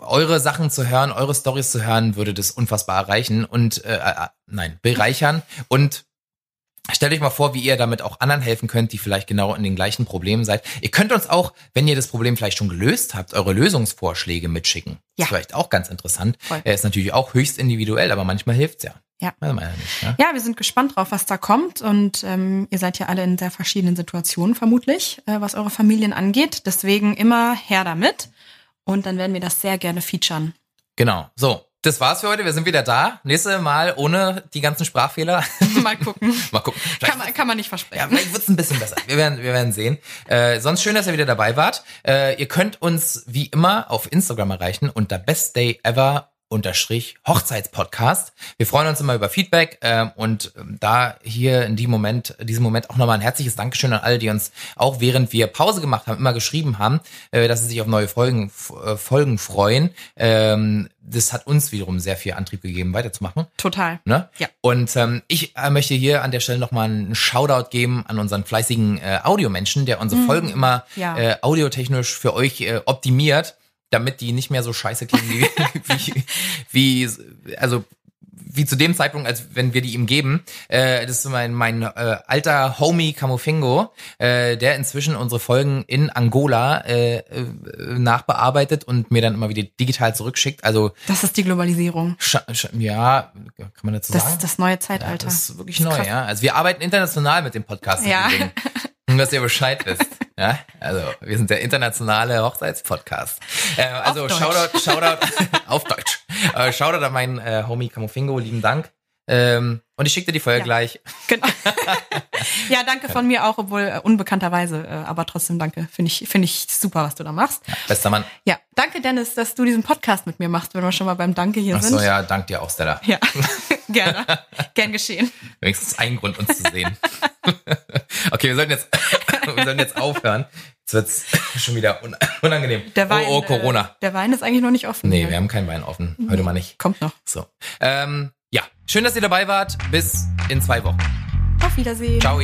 eure Sachen zu hören, eure Stories zu hören, würde das unfassbar erreichen und äh, äh, nein, bereichern. Und stellt euch mal vor, wie ihr damit auch anderen helfen könnt, die vielleicht genau in den gleichen Problemen seid. Ihr könnt uns auch, wenn ihr das Problem vielleicht schon gelöst habt, eure Lösungsvorschläge mitschicken. Ja. Das ist vielleicht auch ganz interessant. Voll. Er ist natürlich auch höchst individuell, aber manchmal hilft's ja. Ja. Ja nicht, ne? Ja, wir sind gespannt drauf, was da kommt. Und ähm, ihr seid ja alle in sehr verschiedenen Situationen vermutlich, äh, was eure Familien angeht. Deswegen immer her damit. Und dann werden wir das sehr gerne featuren. Genau. So, das war's für heute. Wir sind wieder da. Nächste Mal ohne die ganzen Sprachfehler. <laughs> Mal gucken. mal gucken. Kann, man, kann man nicht Ja, versprechen. vielleicht wird's ein bisschen besser. Wir werden, wir werden sehen. Äh, sonst schön, dass ihr wieder dabei wart. Äh, ihr könnt uns wie immer auf Instagram erreichen unter bestdayever unterstrich Hochzeitspodcast. Wir freuen uns immer über Feedback ähm, und ähm, da hier in diesem Moment, diesem Moment auch nochmal ein herzliches Dankeschön an alle, die uns auch während wir Pause gemacht haben, immer geschrieben haben, äh, dass sie sich auf neue Folgen, äh, Folgen freuen. Ähm, das hat uns wiederum sehr viel Antrieb gegeben, weiterzumachen. Total. Ne? Ja. Und ähm, ich äh, möchte hier an der Stelle nochmal einen Shoutout geben an unseren fleißigen äh, Audiomenschen, der unsere Folgen immer Mhm. Ja. äh, audiotechnisch für euch äh, optimiert, damit die nicht mehr so scheiße klingen wie, <laughs> wie, wie also wie zu dem Zeitpunkt, als wenn wir die ihm geben. Äh, das ist mein, mein äh, alter Homie Camofingo, äh, der inzwischen unsere Folgen in Angola äh, äh, nachbearbeitet und mir dann immer wieder digital zurückschickt. Also Das ist die Globalisierung. ja, kann man dazu Das sagen? ist das neue Ja, Zeitalter. das ist wirklich Das ist neu, krass. ja. Also wir arbeiten international mit dem Podcast. Ja. dass ihr Bescheid wisst. <laughs> Ja, also wir sind der internationale Hochzeitspodcast. Äh, also Auf Deutsch. Shoutout, Shoutout <laughs> auf Deutsch. Äh, Shoutout an meinen äh, Homie Camofingo, lieben Dank. Ähm, und ich schicke dir die Folge Ja. gleich. Genau. <laughs> ja, danke von mir auch, obwohl äh, unbekannterweise, äh, aber trotzdem danke. Finde ich, finde ich super, was du da machst. Bester Mann. Ja, danke Dennis, dass du diesen Podcast mit mir machst, wenn wir schon mal beim Danke hier Ach sind. so, ja, dank dir auch, Stella. Ja, <laughs> gerne. Gern geschehen. Wenigstens ein Grund, uns zu sehen. okay, wir sollten jetzt, <laughs> wir sollten jetzt aufhören. Jetzt wird's <laughs> schon wieder un unangenehm. Der Wein, oh, oh, Corona. Äh, der Wein ist eigentlich noch nicht offen. Nee, ne? wir haben keinen Wein offen. Heute mal nicht. Kommt noch. So. Ähm, ja, schön, dass ihr dabei wart. Bis in zwei Wochen. Auf Wiedersehen. Ciao.